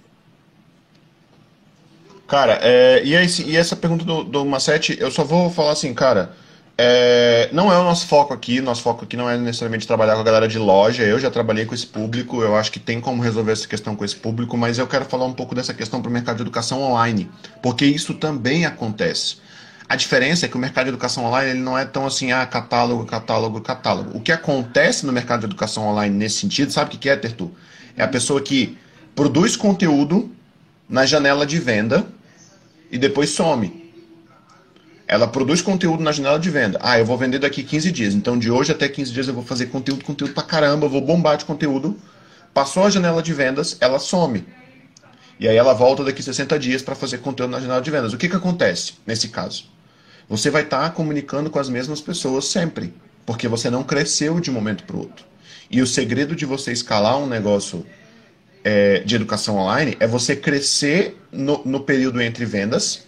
Cara, é, e, esse, e, essa pergunta do, do Macete, eu só vou falar assim, cara. É, não é o nosso foco aqui, nosso foco aqui não é necessariamente trabalhar com a galera de loja. Eu já trabalhei com esse público, eu acho que tem como resolver essa questão com esse público, mas eu quero falar um pouco dessa questão para o mercado de educação online, porque isso também acontece. A diferença é que o mercado de educação online ele não é tão assim, ah, catálogo, catálogo, catálogo. O que acontece no mercado de educação online nesse sentido, sabe o que é, Tertu? É a pessoa que produz conteúdo na janela de venda e depois some. Ela produz conteúdo na janela de venda. Ah, eu vou vender daqui 15 dias. Então, de hoje até 15 dias eu vou fazer conteúdo, conteúdo pra caramba, vou bombar de conteúdo. Passou a janela de vendas, ela some. E aí ela volta daqui 60 dias para fazer conteúdo na janela de vendas. O que, que acontece nesse caso? Você vai estar tá comunicando com as mesmas pessoas sempre, porque você não cresceu de um momento para o outro. E o segredo de você escalar um negócio é, de educação online é você crescer no, no período entre vendas,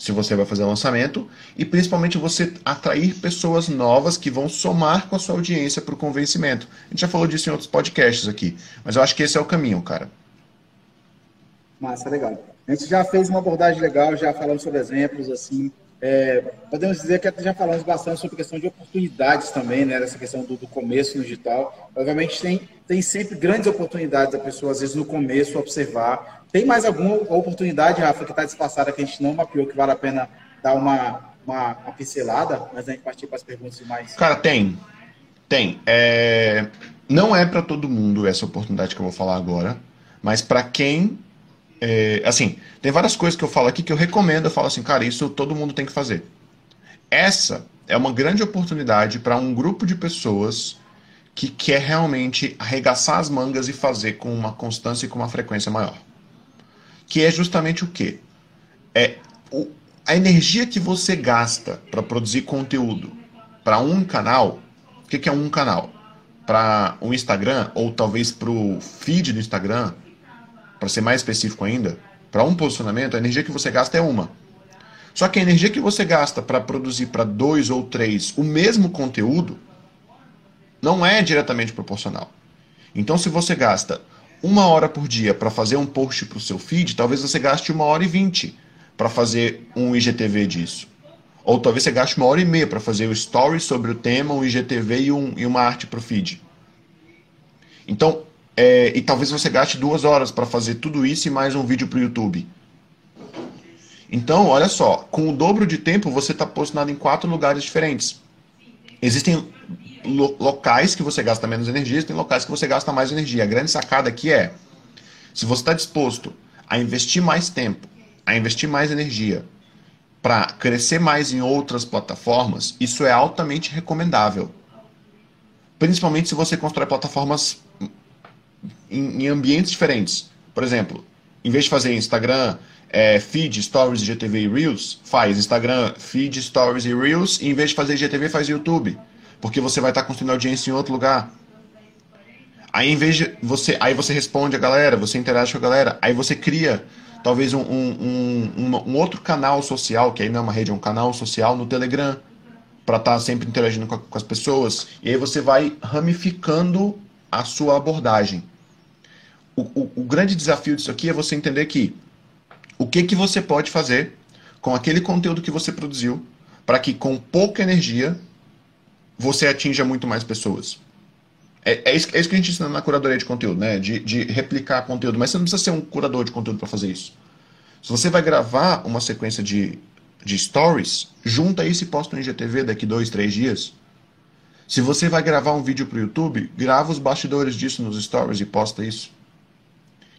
se você vai fazer lançamento, e principalmente você atrair pessoas novas que vão somar com a sua audiência para o convencimento. A gente já falou disso em outros podcasts aqui, mas eu acho que esse é o caminho, cara. Massa, legal. A gente já fez uma abordagem legal, já falamos sobre exemplos, assim, é, podemos dizer que já falamos bastante sobre a questão de oportunidades também, né? Essa questão do, do, começo no digital. Obviamente tem, tem sempre grandes oportunidades a pessoa, às vezes, no começo, observar. Tem mais alguma oportunidade, Rafa, que está despassada, que a gente não mapeou, que vale a pena dar uma, uma, uma pincelada, mas a gente partir para as perguntas mais. Cara, tem. Tem. É... Não é para todo mundo essa oportunidade que eu vou falar agora, mas para quem é, assim, tem várias coisas que eu falo aqui que eu recomendo, eu falo assim, cara, isso todo mundo tem que fazer. Essa é uma grande oportunidade para um grupo de pessoas que quer realmente arregaçar as mangas e fazer com uma constância e com uma frequência maior. Que é justamente o quê? É o, a energia que você gasta para produzir conteúdo para um canal. O que, que é um canal? Para o um Instagram, ou talvez para o feed do Instagram, para ser mais específico ainda, para um posicionamento, a energia que você gasta é uma. Só que a energia que você gasta para produzir para dois ou três o mesmo conteúdo não é diretamente proporcional. Então, se você gasta uma hora por dia para fazer um post para o seu feed, talvez você gaste uma hora e vinte para fazer um IGTV disso. Ou talvez você gaste uma hora e meia para fazer o story sobre o tema, um IGTV e, um, e uma arte para o feed. Então, é, e talvez você gaste duas horas para fazer tudo isso e mais um vídeo para o YouTube. Então, olha só, com o dobro de tempo você está posicionado em quatro lugares diferentes. Existem lo locais que você gasta menos energia, tem locais que você gasta mais energia. A grande sacada aqui é, se você está disposto a investir mais tempo, a investir mais energia, para crescer mais em outras plataformas, isso é altamente recomendável. Principalmente se você constrói plataformas em, em ambientes diferentes. Por exemplo, em vez de fazer Instagram, é, feed, stories, IGTV e Reels, faz Instagram, feed, stories e Reels, e em vez de fazer IGTV, faz YouTube. Porque você vai estar construindo audiência em outro lugar. Aí em vez de você. Aí você responde a galera, você interage com a galera, aí você cria talvez um, um, um, um outro canal social, que aí não é uma rede, é um canal social no Telegram, para estar tá sempre interagindo com, a, com as pessoas. E aí você vai ramificando a sua abordagem. O, o, o, grande desafio disso aqui é você entender que o que, que você pode fazer com aquele conteúdo que você produziu para que com pouca energia você atinja muito mais pessoas. É, é, isso, é isso que a gente ensina na curadoria de conteúdo, né? De, de replicar conteúdo. Mas você não precisa ser um curador de conteúdo para fazer isso. Se você vai gravar uma sequência de, de stories, junta isso e posta no IGTV daqui dois, três dias. Se você vai gravar um vídeo para o YouTube, grava os bastidores disso nos stories e posta isso.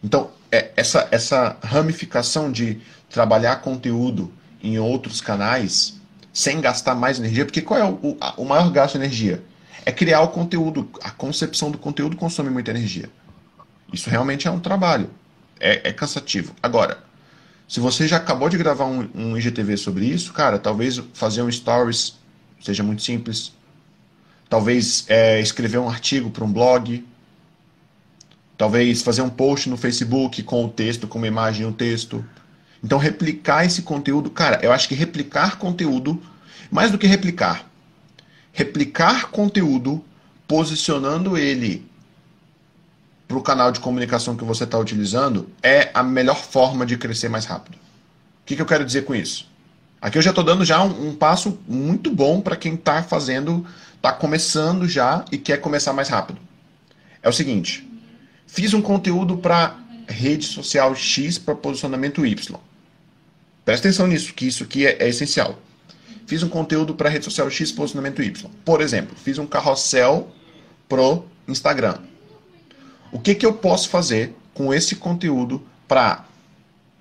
Então, é, essa, essa ramificação de trabalhar conteúdo em outros canais sem gastar mais energia, porque qual é o, o, maior gasto de energia? É criar o conteúdo. A concepção do conteúdo consome muita energia. Isso realmente é um trabalho. É, é cansativo. Agora, se você já acabou de gravar um, um IGTV sobre isso, cara, talvez fazer um stories seja muito simples talvez é, escrever um artigo para um blog, talvez fazer um post no Facebook com o texto, com uma imagem e um texto. Então, replicar esse conteúdo, cara, eu acho que replicar conteúdo, mais do que replicar, replicar conteúdo, posicionando ele para o canal de comunicação que você está utilizando, é a melhor forma de crescer mais rápido. O que, que eu quero dizer com isso? Aqui eu já estou dando já um, um, passo muito bom para quem está fazendo está começando já e quer começar mais rápido. É o seguinte: fiz um conteúdo para rede social X para posicionamento Y. Presta atenção nisso, que isso aqui é, é essencial. Fiz um conteúdo para rede social X posicionamento Y. Por exemplo, fiz um carrossel pro Instagram. O que, que eu posso fazer com esse conteúdo para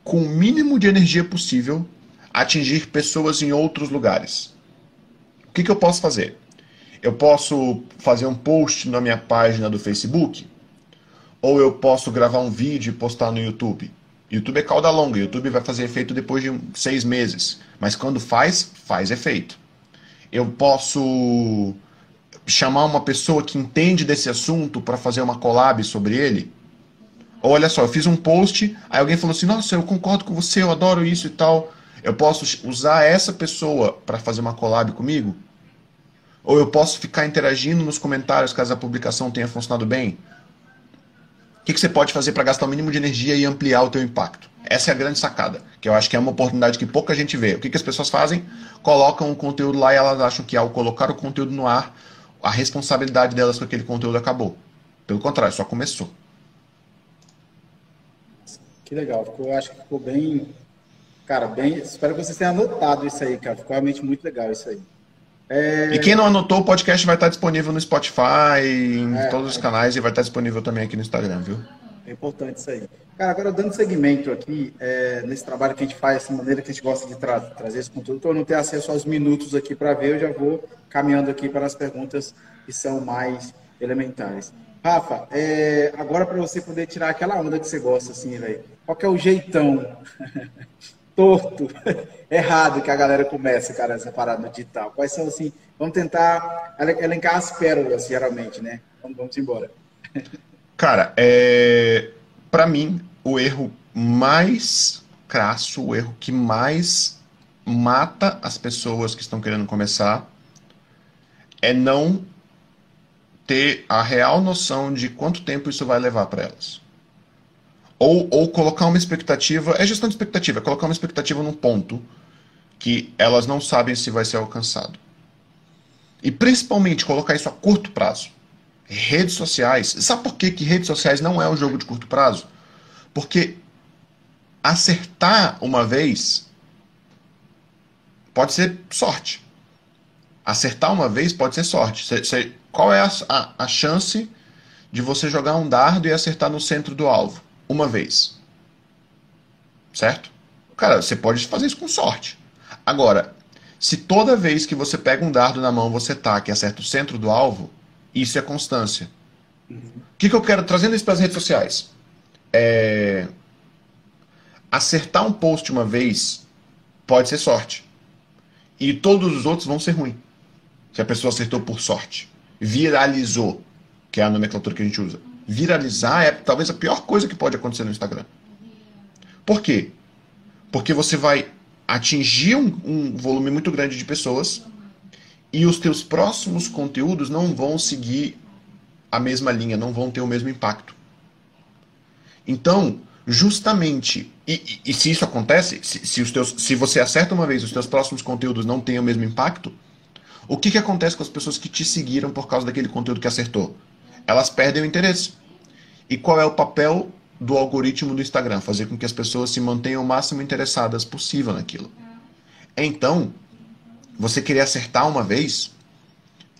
com o mínimo de energia possível, atingir pessoas em outros lugares. O que, que eu posso fazer? Eu posso fazer um post na minha página do Facebook, ou eu posso gravar um vídeo e postar no YouTube. YouTube é cauda longa, YouTube vai fazer efeito depois de seis meses, mas quando faz, faz efeito. Eu posso chamar uma pessoa que entende desse assunto para fazer uma collab sobre ele. Ou olha só, eu fiz um post, aí alguém falou assim: Nossa, eu concordo com você, eu adoro isso e tal. Eu posso usar essa pessoa para fazer uma collab comigo? Ou eu posso ficar interagindo nos comentários caso a publicação tenha funcionado bem? O que, que você pode fazer para gastar o mínimo de energia e ampliar o teu impacto? Essa é a grande sacada, que eu acho que é uma oportunidade que pouca gente vê. O que, que as pessoas fazem? Colocam o conteúdo lá e elas acham que ao colocar o conteúdo no ar, a responsabilidade delas com aquele conteúdo acabou. Pelo contrário, só começou. Que legal, eu acho que ficou bem, cara, bem. Espero que vocês tenham anotado isso aí, cara. Ficou realmente muito legal isso aí. É... E quem não anotou, o podcast vai estar disponível no Spotify, em é, todos os é. canais, e vai estar disponível também aqui no Instagram, viu? É importante isso aí. Cara, agora dando segmento aqui, é, nesse trabalho que a gente faz, essa maneira que a gente gosta de tra trazer esse conteúdo, para eu não ter acesso aos minutos aqui para ver, eu já vou caminhando aqui para as perguntas que são mais elementares. Rafa, é, agora para você poder tirar aquela onda que você gosta, assim, velho. Qual é o jeitão torto, errado que a galera começa, cara, essa parada digital? Quais são, assim, vamos tentar elencar as pérolas, geralmente, né? Vamos, vamos embora. Cara, é... para mim, o erro mais crasso, o erro que mais mata as pessoas que estão querendo começar é não ter a real noção de quanto tempo isso vai levar para elas. Ou, ou colocar uma expectativa, é gestão de expectativa, é colocar uma expectativa num ponto que elas não sabem se vai ser alcançado. E principalmente colocar isso a curto prazo. Redes sociais. Sabe por que, que redes sociais não é um jogo de curto prazo? Porque acertar uma vez pode ser sorte. Acertar uma vez pode ser sorte. Você, qual é a, a, a chance de você jogar um dardo e acertar no centro do alvo? Uma vez. Certo? Cara, você pode fazer isso com sorte. Agora, se toda vez que você pega um dardo na mão você taca e acerta o centro do alvo, isso é constância. O que, que eu quero trazendo isso para as redes sociais? É... Acertar um post uma vez pode ser sorte. E todos os outros vão ser ruim. Se a pessoa acertou por sorte viralizou, que é a nomenclatura que a gente usa. Viralizar é talvez a pior coisa que pode acontecer no Instagram. Por quê? Porque você vai atingir um, um volume muito grande de pessoas e os teus próximos conteúdos não vão seguir a mesma linha, não vão ter o mesmo impacto. Então, justamente, e, e, e se isso acontece, se, se, os teus, se você acerta uma vez os teus próximos conteúdos não têm o mesmo impacto, o que, que acontece com as pessoas que te seguiram por causa daquele conteúdo que acertou? Elas perdem o interesse. E qual é o papel do algoritmo do Instagram? Fazer com que as pessoas se mantenham o máximo interessadas possível naquilo. Então, você querer acertar uma vez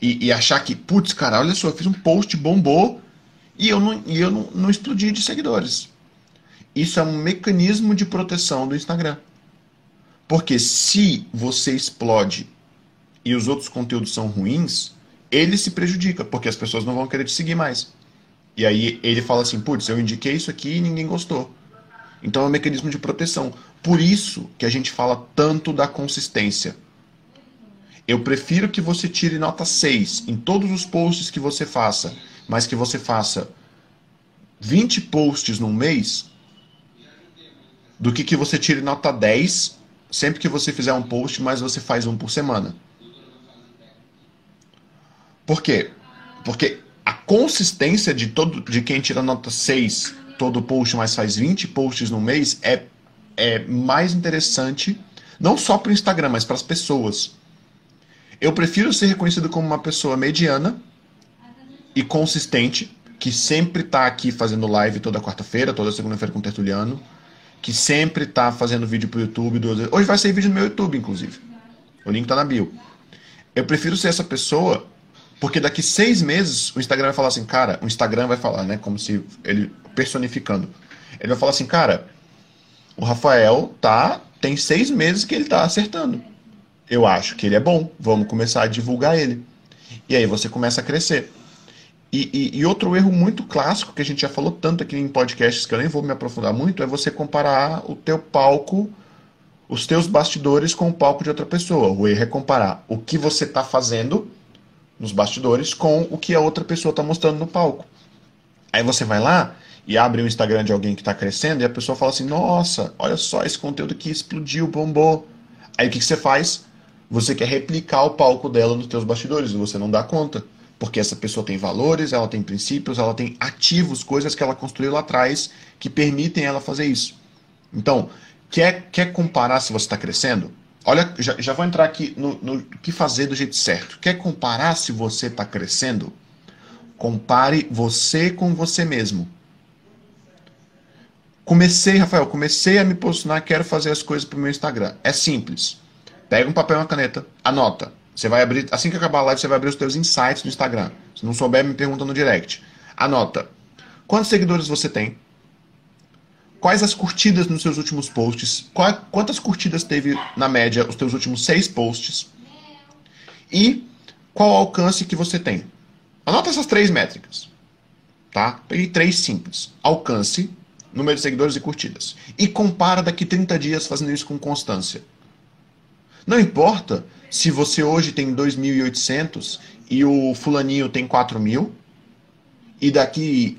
e, e achar que, putz, cara, olha só, eu fiz um post, bombou e eu, não, e eu não, não explodi de seguidores. Isso é um mecanismo de proteção do Instagram. Porque se você explode e os outros conteúdos são ruins, ele se prejudica, porque as pessoas não vão querer te seguir mais. E aí ele fala assim: putz, eu indiquei isso aqui e ninguém gostou. Então é um mecanismo de proteção. Por isso que a gente fala tanto da consistência. Eu prefiro que você tire nota 6 em todos os posts que você faça, mas que você faça 20 posts num mês, do que que você tire nota 10 sempre que você fizer um post, mas você faz um por semana. Por quê? Porque consistência de todo de quem tira nota 6 todo post, mas faz 20 posts no mês é, é mais interessante, não só para o Instagram, mas para as pessoas. Eu prefiro ser reconhecido como uma pessoa mediana e consistente, que sempre está aqui fazendo live toda quarta-feira, toda segunda-feira com o Tertuliano, que sempre está fazendo vídeo para o YouTube. Hoje vai sair vídeo no meu YouTube, inclusive. O link está na bio. Eu prefiro ser essa pessoa porque daqui seis meses o Instagram vai falar assim, cara, o Instagram vai falar, né? Como se ele personificando. Ele vai falar assim, cara, o Rafael tá tem seis meses que ele tá acertando. Eu acho que ele é bom. Vamos começar a divulgar ele. E aí você começa a crescer. E, e, e, outro erro muito clássico que a gente já falou tanto aqui em podcasts que eu nem vou me aprofundar muito é você comparar o teu palco, os teus bastidores com o palco de outra pessoa. O erro é comparar o que você está fazendo nos bastidores com o que a outra pessoa está mostrando no palco. Aí você vai lá e abre o Instagram de alguém que está crescendo e a pessoa fala assim: Nossa, olha só esse conteúdo que explodiu, bombou. Aí o que, que você faz? Você quer replicar o palco dela nos teus bastidores e você não dá conta. Porque essa pessoa tem valores, ela tem princípios, ela tem ativos, coisas que ela construiu lá atrás que permitem ela fazer isso. Então, quer, quer comparar se você está crescendo? Olha, já, já vou entrar aqui no, no que fazer do jeito certo. Quer comparar se você está crescendo? Compare você com você mesmo. Comecei, Rafael, comecei a me posicionar, quero fazer as coisas para o meu Instagram. É simples. Pega um papel e uma caneta, anota. Você vai abrir, assim que acabar a live, você vai abrir os seus insights no Instagram. Se não souber, me pergunta no direct. Anota. Quantos seguidores você tem? Quais as curtidas nos seus últimos posts? quantas curtidas teve, na média, os seus últimos seis posts? E qual alcance que você tem? Anota essas três métricas. Tá? Peguei três simples. Alcance, número de seguidores e curtidas. E compara daqui 30 dias fazendo isso com constância. Não importa se você hoje tem 2.800 e o fulaninho tem 4.000, e daqui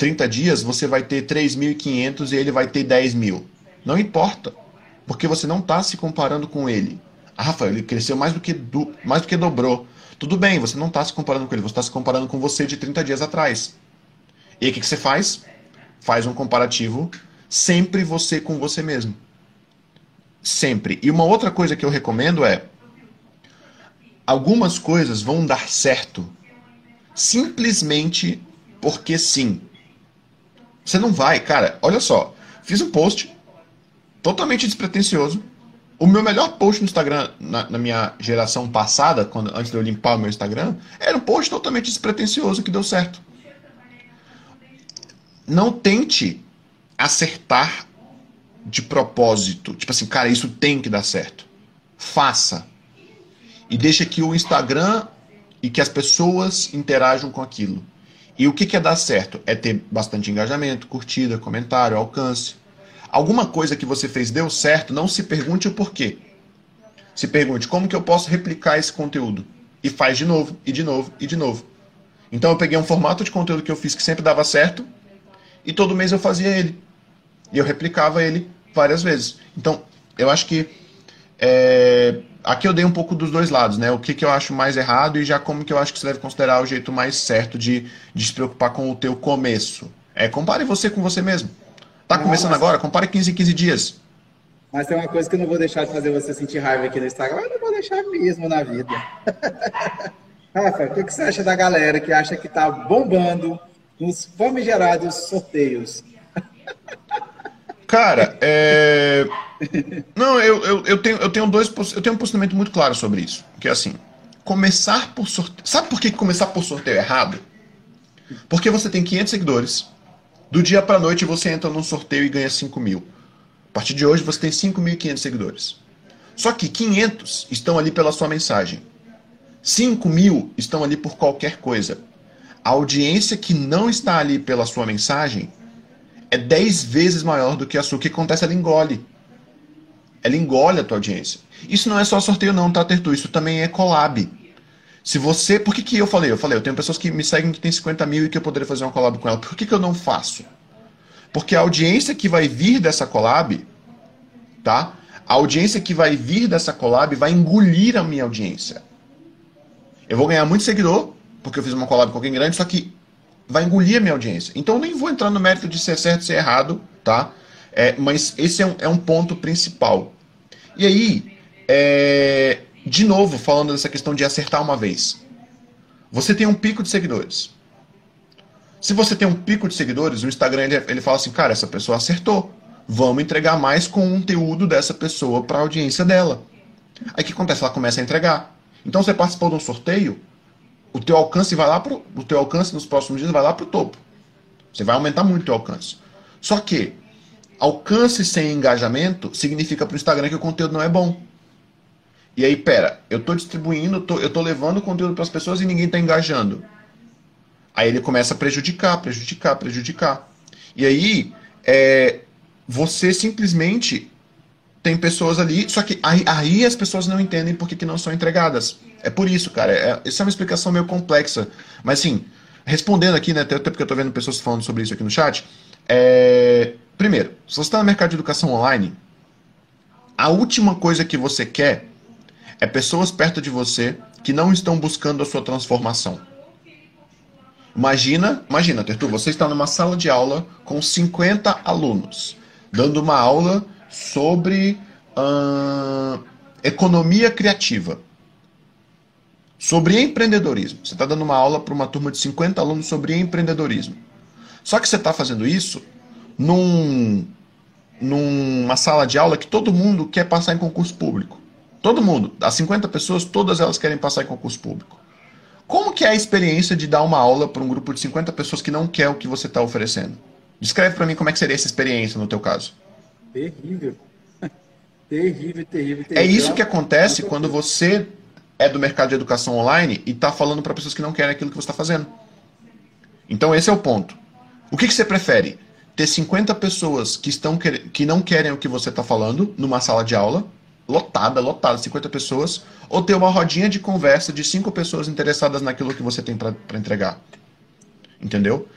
30 dias você vai ter 3.500 e ele vai ter 10 mil. Não importa, porque você não está se comparando com ele. Ah, Rafael, ele cresceu mais do que, do, mais do que dobrou. Tudo bem, você não está se comparando com ele, você está se comparando com você de 30 dias atrás. E aí o que, que você faz? Faz um comparativo, sempre você com você mesmo. Sempre. E uma outra coisa que eu recomendo é: algumas coisas vão dar certo simplesmente porque sim. Você não vai, cara, olha só. Fiz um post totalmente despretensioso. O meu melhor post no Instagram na, na, minha geração passada, quando, antes de eu limpar o meu Instagram, era um post totalmente despretensioso que deu certo. Não tente acertar de propósito. Tipo assim, cara, isso tem que dar certo. Faça. E deixa que o Instagram e que as pessoas interajam com aquilo. E o que, que é dar certo? É ter bastante engajamento, curtida, comentário, alcance. Alguma coisa que você fez deu certo, não se pergunte o porquê. Se pergunte como que eu posso replicar esse conteúdo. E faz de novo, e de novo, e de novo. Então eu peguei um formato de conteúdo que eu fiz que sempre dava certo, e todo mês eu fazia ele. E eu replicava ele várias vezes. Então, eu acho que é, aqui eu dei um pouco dos dois lados, né? O que, que eu acho mais errado e já como que eu acho que você deve considerar o jeito mais certo de, de se preocupar com o teu começo. É, compare você com você mesmo. Tá não, começando mas... agora? Compare 15 em 15 dias. Mas tem uma coisa que eu não vou deixar de fazer você sentir raiva aqui no Instagram, eu não vou deixar mesmo na vida. Rafa, o que, que você acha da galera que acha que tá bombando nos famigerados sorteios? Cara, é... Não, eu, eu, eu, tenho, eu tenho dois. Eu tenho um posicionamento muito claro sobre isso. Que é assim: começar por sorteio. Sabe por que começar por sorteio é errado? Porque você tem 500 seguidores. Do dia para noite você entra num sorteio e ganha 5 mil. A partir de hoje você tem 5.500 seguidores. Só que 500 estão ali pela sua mensagem. 5 mil estão ali por qualquer coisa. A audiência que não está ali pela sua mensagem é 10 vezes maior do que a sua. O que acontece? Ela engole. Ela engole a tua audiência. Isso não é só sorteio, não, tá, Tertu? Isso também é collab. Se você. Por que, que eu falei? Eu falei, eu tenho pessoas que me seguem que tem 50 mil e que eu poderia fazer uma collab com ela. Por que, que eu não faço? Porque a audiência que vai vir dessa collab, tá? A audiência que vai vir dessa collab vai engolir a minha audiência. Eu vou ganhar muito seguidor, porque eu fiz uma collab com alguém grande, só que vai engolir a minha audiência. Então eu nem vou entrar no mérito de ser certo, ser errado, tá? É, mas esse é um, é um, ponto principal. E aí, é, de novo, falando dessa questão de acertar uma vez. Você tem um pico de seguidores. Se você tem um pico de seguidores, o Instagram ele, ele fala assim, cara, essa pessoa acertou. Vamos entregar mais conteúdo dessa pessoa para a audiência dela. Aí o que acontece? Ela começa a entregar. Então você participou de um sorteio, o teu alcance vai lá pro, o teu alcance nos próximos dias vai lá para o topo. Você vai aumentar muito o teu alcance. Só que alcance sem engajamento significa para o Instagram que o conteúdo não é bom. E aí, pera, eu estou distribuindo, tô, eu estou levando conteúdo para as pessoas e ninguém está engajando. Aí ele começa a prejudicar, prejudicar, prejudicar. E aí, é, você simplesmente tem pessoas ali, só que aí, aí as pessoas não entendem por que, que não são entregadas. É por isso, cara. É, essa é uma explicação meio complexa. Mas assim, respondendo aqui, né, até porque eu estou vendo pessoas falando sobre isso aqui no chat. É, primeiro, se você está no mercado de educação online, a última coisa que você quer é pessoas perto de você que não estão buscando a sua transformação. Imagina, imagina, Tertu, você está numa sala de aula com 50 alunos, dando uma aula sobre uh, economia criativa, sobre empreendedorismo. Você está dando uma aula para uma turma de 50 alunos sobre empreendedorismo. Só que você está fazendo isso num, numa sala de aula que todo mundo quer passar em concurso público. Todo mundo, as 50 pessoas, todas elas querem passar em concurso público. Como que é a experiência de dar uma aula para um grupo de 50 pessoas que não quer o que você está oferecendo? Descreve para mim como é que seria essa experiência no teu caso. Terrível. terrível, terrível, terrível. É isso que acontece quando você é do mercado de educação online e está falando para pessoas que não querem aquilo que você está fazendo. Então esse é o ponto. O que, que você prefere? Ter 50 pessoas que, estão, que não querem o que você está falando numa sala de aula lotada, lotada, 50 pessoas, ou ter uma rodinha de conversa de cinco pessoas interessadas naquilo que você tem para entregar. Entendeu?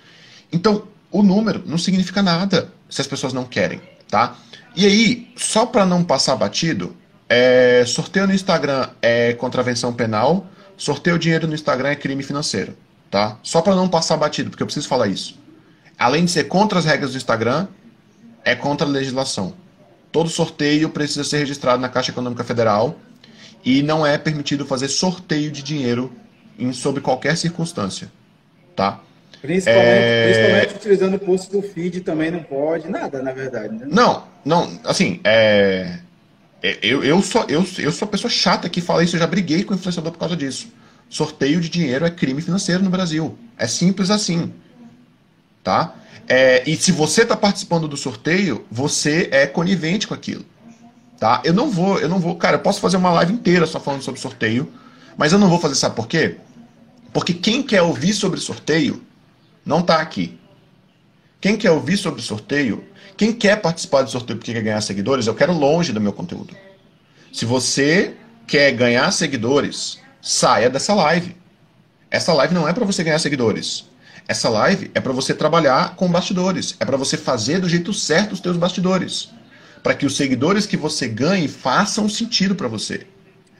Então, o número não significa nada se as pessoas não querem, tá? E aí, só para não passar batido, é, sorteio no Instagram é contravenção penal, sorteio dinheiro no Instagram é crime financeiro, tá? Só para não passar batido, porque eu preciso falar isso. Além de ser contra as regras do Instagram, é contra a legislação. Todo sorteio precisa ser registrado na Caixa Econômica Federal e não é permitido fazer sorteio de dinheiro em sob qualquer circunstância, tá? Principalmente, é... principalmente utilizando o post do feed também não pode, nada, na verdade. Né? Não, não, assim, é... é eu, eu, sou, eu, eu sou pessoa chata que fala isso, eu já briguei com o influenciador por causa disso. Sorteio de dinheiro é crime financeiro no Brasil. É simples assim. Tá? É, e se você está participando do sorteio, você é conivente com aquilo. Tá? Eu não vou, eu não vou, cara, eu posso fazer uma live inteira só falando sobre sorteio, mas eu não vou fazer, sabe por quê? Porque quem quer ouvir sobre sorteio não está aqui. Quem quer ouvir sobre sorteio, quem quer participar do sorteio porque quer ganhar seguidores, eu quero longe do meu conteúdo. Se você quer ganhar seguidores, saia dessa live. Essa live não é para você ganhar seguidores. Essa live é para você trabalhar com bastidores, é para você fazer do jeito certo os teus bastidores, para que os seguidores que você ganhe façam sentido para você.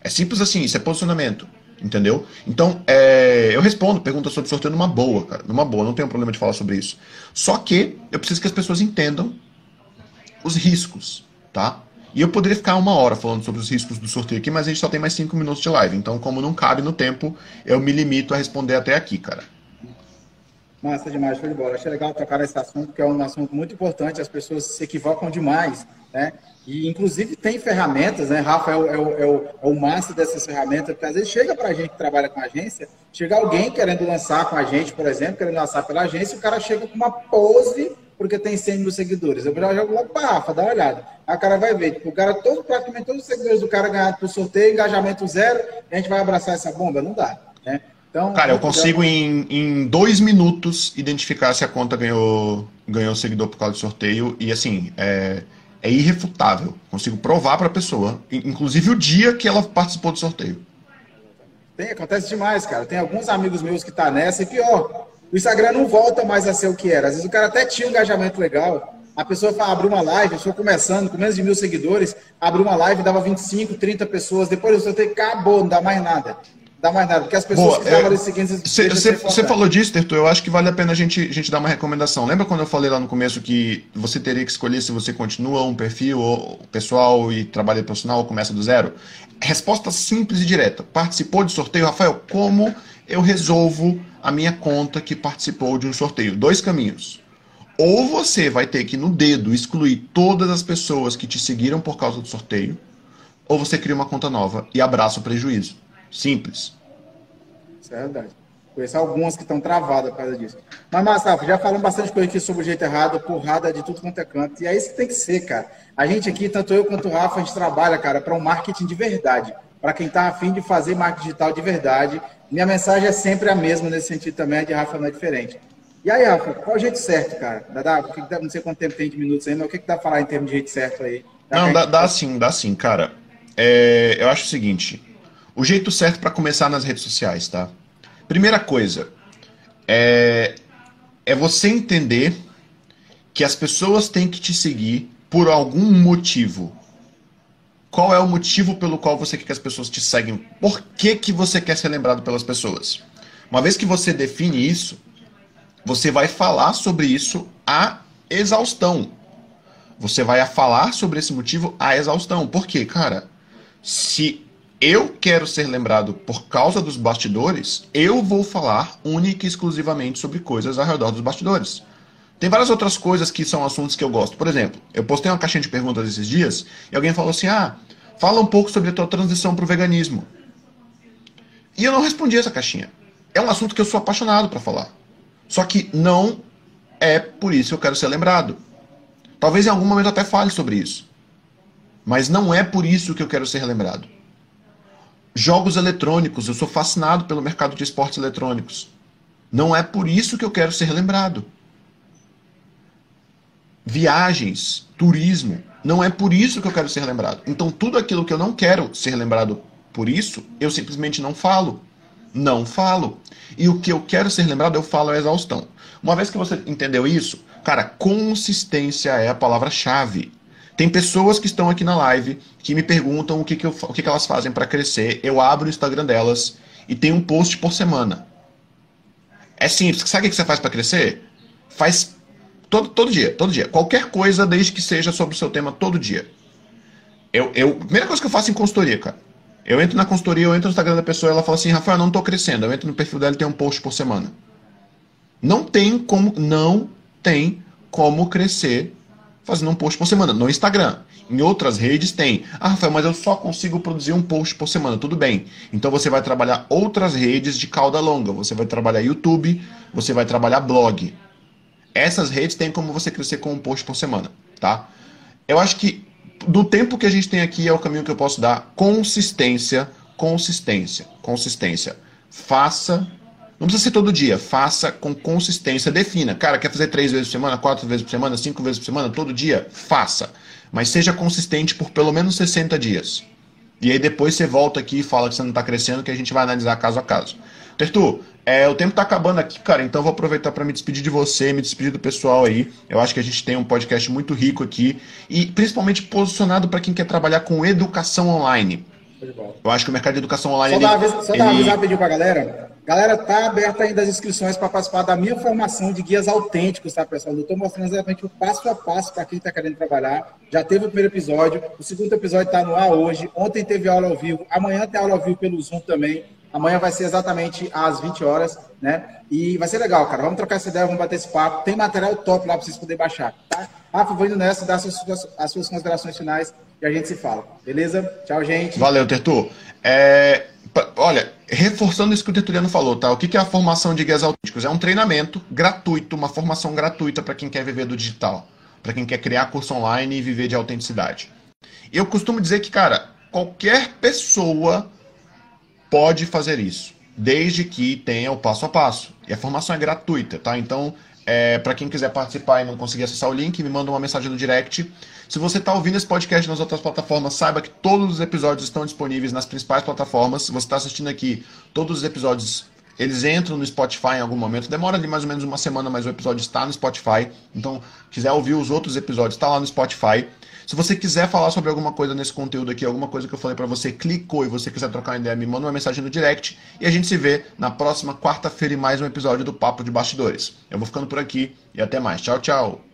É simples assim, isso é posicionamento, entendeu? Então, é, eu respondo perguntas sobre sorteio numa boa, cara, numa boa, não tenho problema de falar sobre isso. Só que eu preciso que as pessoas entendam os riscos, tá? E eu poderia ficar uma hora falando sobre os riscos do sorteio aqui, mas a gente só tem mais cinco minutos de live. Então, como não cabe no tempo, eu me limito a responder até aqui, cara. Massa demais, foi de bola. Achei legal tocar nesse assunto, porque é um assunto muito importante, as pessoas se equivocam demais, né? E, inclusive, tem ferramentas, né? Rafa é o, é o, é o, é dessas ferramentas, porque às vezes chega para a gente que trabalha com agência, chega alguém querendo lançar com a gente, por exemplo, querendo lançar pela agência, o cara chega com uma pose porque tem 100 mil seguidores. Eu já jogo logo para Rafa, dá uma olhada. Aí o cara vai ver, tipo, o cara, todo, praticamente todos os seguidores do cara ganharam por sorteio, engajamento zero, a gente vai abraçar essa bomba? Não dá, né? Então, Cara, eu consigo em, em dois minutos identificar se a conta ganhou, ganhou seguidor por causa do sorteio. E assim, é, é irrefutável. Consigo provar para a pessoa, inclusive o dia que ela participou do sorteio. Tem, acontece demais, cara. Tem alguns amigos meus que tá nessa e pior. O Instagram não volta mais a ser o que era. Às vezes o cara até tinha um engajamento legal. A pessoa abriu uma live, eu estou começando, com menos de mil seguidores, abriu uma live, dava 25, 30 pessoas. Depois do sorteio, acabou, não dá mais nada dá mais nada, porque as pessoas Boa, que estavam ali seguindo... Você falou disso, Terto, eu acho que vale a pena a gente, a gente dar uma recomendação. Lembra quando eu falei lá no começo que você teria que escolher se você continua um perfil ou pessoal e trabalha profissional ou começa do zero? Resposta simples e direta. Participou de sorteio, Rafael, como eu resolvo a minha conta que participou de um sorteio? Dois caminhos. Ou você vai ter que, no dedo, excluir todas as pessoas que te seguiram por causa do sorteio, ou você cria uma conta nova e abraça o prejuízo. Simples. Isso é verdade. Conheço algumas que estão travadas por causa disso. Mas, Marcelo, já falamos bastante coisa aqui sobre o jeito errado, porrada de tudo quanto é canto. E é isso que tem que ser, cara. A gente aqui, tanto eu quanto o Rafa, a gente trabalha, cara, para um marketing de verdade. Para quem está afim de fazer marketing digital de verdade. Minha mensagem é sempre a mesma nesse sentido também, a de Rafa não é diferente. E aí, Rafa, qual é o jeito certo, cara? Dá, dá, não sei quanto tempo tem de minutos aí, mas o que, que dá para falar em termos de jeito certo aí? Dá não, dá, dá sim, dá sim, cara. É, eu acho o seguinte: o jeito certo para começar nas redes sociais, tá? Primeira coisa, é, é você entender que as pessoas têm que te seguir por algum motivo. Qual é o motivo pelo qual você quer que as pessoas te seguem? Por que, que você quer ser lembrado pelas pessoas? Uma vez que você define isso, você vai falar sobre isso a exaustão. Você vai falar sobre esse motivo a exaustão. Por quê, cara? Se eu quero ser lembrado por causa dos bastidores, eu vou falar única e exclusivamente sobre coisas ao redor dos bastidores. Tem várias outras coisas que são assuntos que eu gosto. Por exemplo, eu postei uma caixinha de perguntas esses dias e alguém falou assim: ah, fala um pouco sobre a tua transição para o veganismo. E eu não respondi essa caixinha. É um assunto que eu sou apaixonado para falar. Só que não é por isso que eu quero ser lembrado. Talvez em algum momento até fale sobre isso. Mas não é por isso que eu quero ser lembrado. Jogos eletrônicos, eu sou fascinado pelo mercado de esportes eletrônicos. Não é por isso que eu quero ser lembrado. Viagens, turismo, não é por isso que eu quero ser lembrado. Então, tudo aquilo que eu não quero ser lembrado por isso, eu simplesmente não falo. Não falo. E o que eu quero ser lembrado, eu falo a exaustão. Uma vez que você entendeu isso, cara, consistência é a palavra-chave. Tem pessoas que estão aqui na live que me perguntam o que, que, eu, o que, que elas fazem para crescer. Eu abro o Instagram delas e tem um post por semana. É simples. Sabe o que você faz para crescer? Faz todo, todo dia, todo dia. Qualquer coisa, desde que seja sobre o seu tema, todo dia. Eu, eu, primeira coisa que eu faço em consultoria, cara. Eu entro na consultoria, eu entro no Instagram da pessoa ela fala assim, Rafael, não estou crescendo. Eu entro no perfil dela e tem um post por semana. Não tem como, não tem como crescer fazendo um post por semana no Instagram. Em outras redes tem. Ah, Rafael, mas eu só consigo produzir um post por semana. Tudo bem. Então você vai trabalhar outras redes de cauda longa. Você vai trabalhar YouTube, você vai trabalhar blog. Essas redes têm como você crescer com um post por semana, tá? Eu acho que do tempo que a gente tem aqui é o caminho que eu posso dar. Consistência, consistência, consistência. Faça não precisa ser todo dia, faça com consistência, defina. Cara, quer fazer três vezes por semana, quatro vezes por semana, cinco vezes por semana, todo dia? Faça. Mas seja consistente por pelo menos 60 dias. E aí depois você volta aqui e fala que você não está crescendo, que a gente vai analisar caso a caso. Tertu, é, o tempo está acabando aqui, cara, então vou aproveitar para me despedir de você, me despedir do pessoal aí. Eu acho que a gente tem um podcast muito rico aqui e principalmente posicionado para quem quer trabalhar com educação online. Eu acho que o mercado de educação online. Só ele, dar, só ele... dar uma avisar pedir para a galera. Galera, tá aberta ainda as inscrições para participar da minha formação de guias autênticos, tá, pessoal? Eu estou mostrando exatamente o passo a passo para quem está querendo trabalhar. Já teve o primeiro episódio, o segundo episódio está no ar hoje. Ontem teve aula ao vivo, amanhã tem aula ao vivo pelo Zoom também. Amanhã vai ser exatamente às 20 horas, né? E vai ser legal, cara. Vamos trocar essa ideia, vamos bater esse papo. Tem material top lá para vocês poderem baixar, tá? Rafa, vou indo nessa, dar as suas, as suas considerações finais e a gente se fala. Beleza? Tchau, gente. Valeu, Tertu. É, olha, reforçando isso que o Tertuliano falou, tá? O que é a formação de guias autênticos? É um treinamento gratuito, uma formação gratuita para quem quer viver do digital, para quem quer criar curso online e viver de autenticidade. Eu costumo dizer que, cara, qualquer pessoa pode fazer isso, desde que tenha o passo a passo. E a formação é gratuita, tá? Então, é, para quem quiser participar e não conseguir acessar o link, me manda uma mensagem no direct. Se você está ouvindo esse podcast nas outras plataformas, saiba que todos os episódios estão disponíveis nas principais plataformas. Se você está assistindo aqui, todos os episódios eles entram no Spotify em algum momento. Demora ali mais ou menos uma semana, mas o episódio está no Spotify. Então, quiser ouvir os outros episódios, está lá no Spotify. Se você quiser falar sobre alguma coisa nesse conteúdo aqui, alguma coisa que eu falei para você, clicou e você quiser trocar uma ideia, me manda uma mensagem no direct e a gente se vê na próxima quarta-feira em mais um episódio do Papo de Bastidores. Eu vou ficando por aqui e até mais. Tchau, tchau.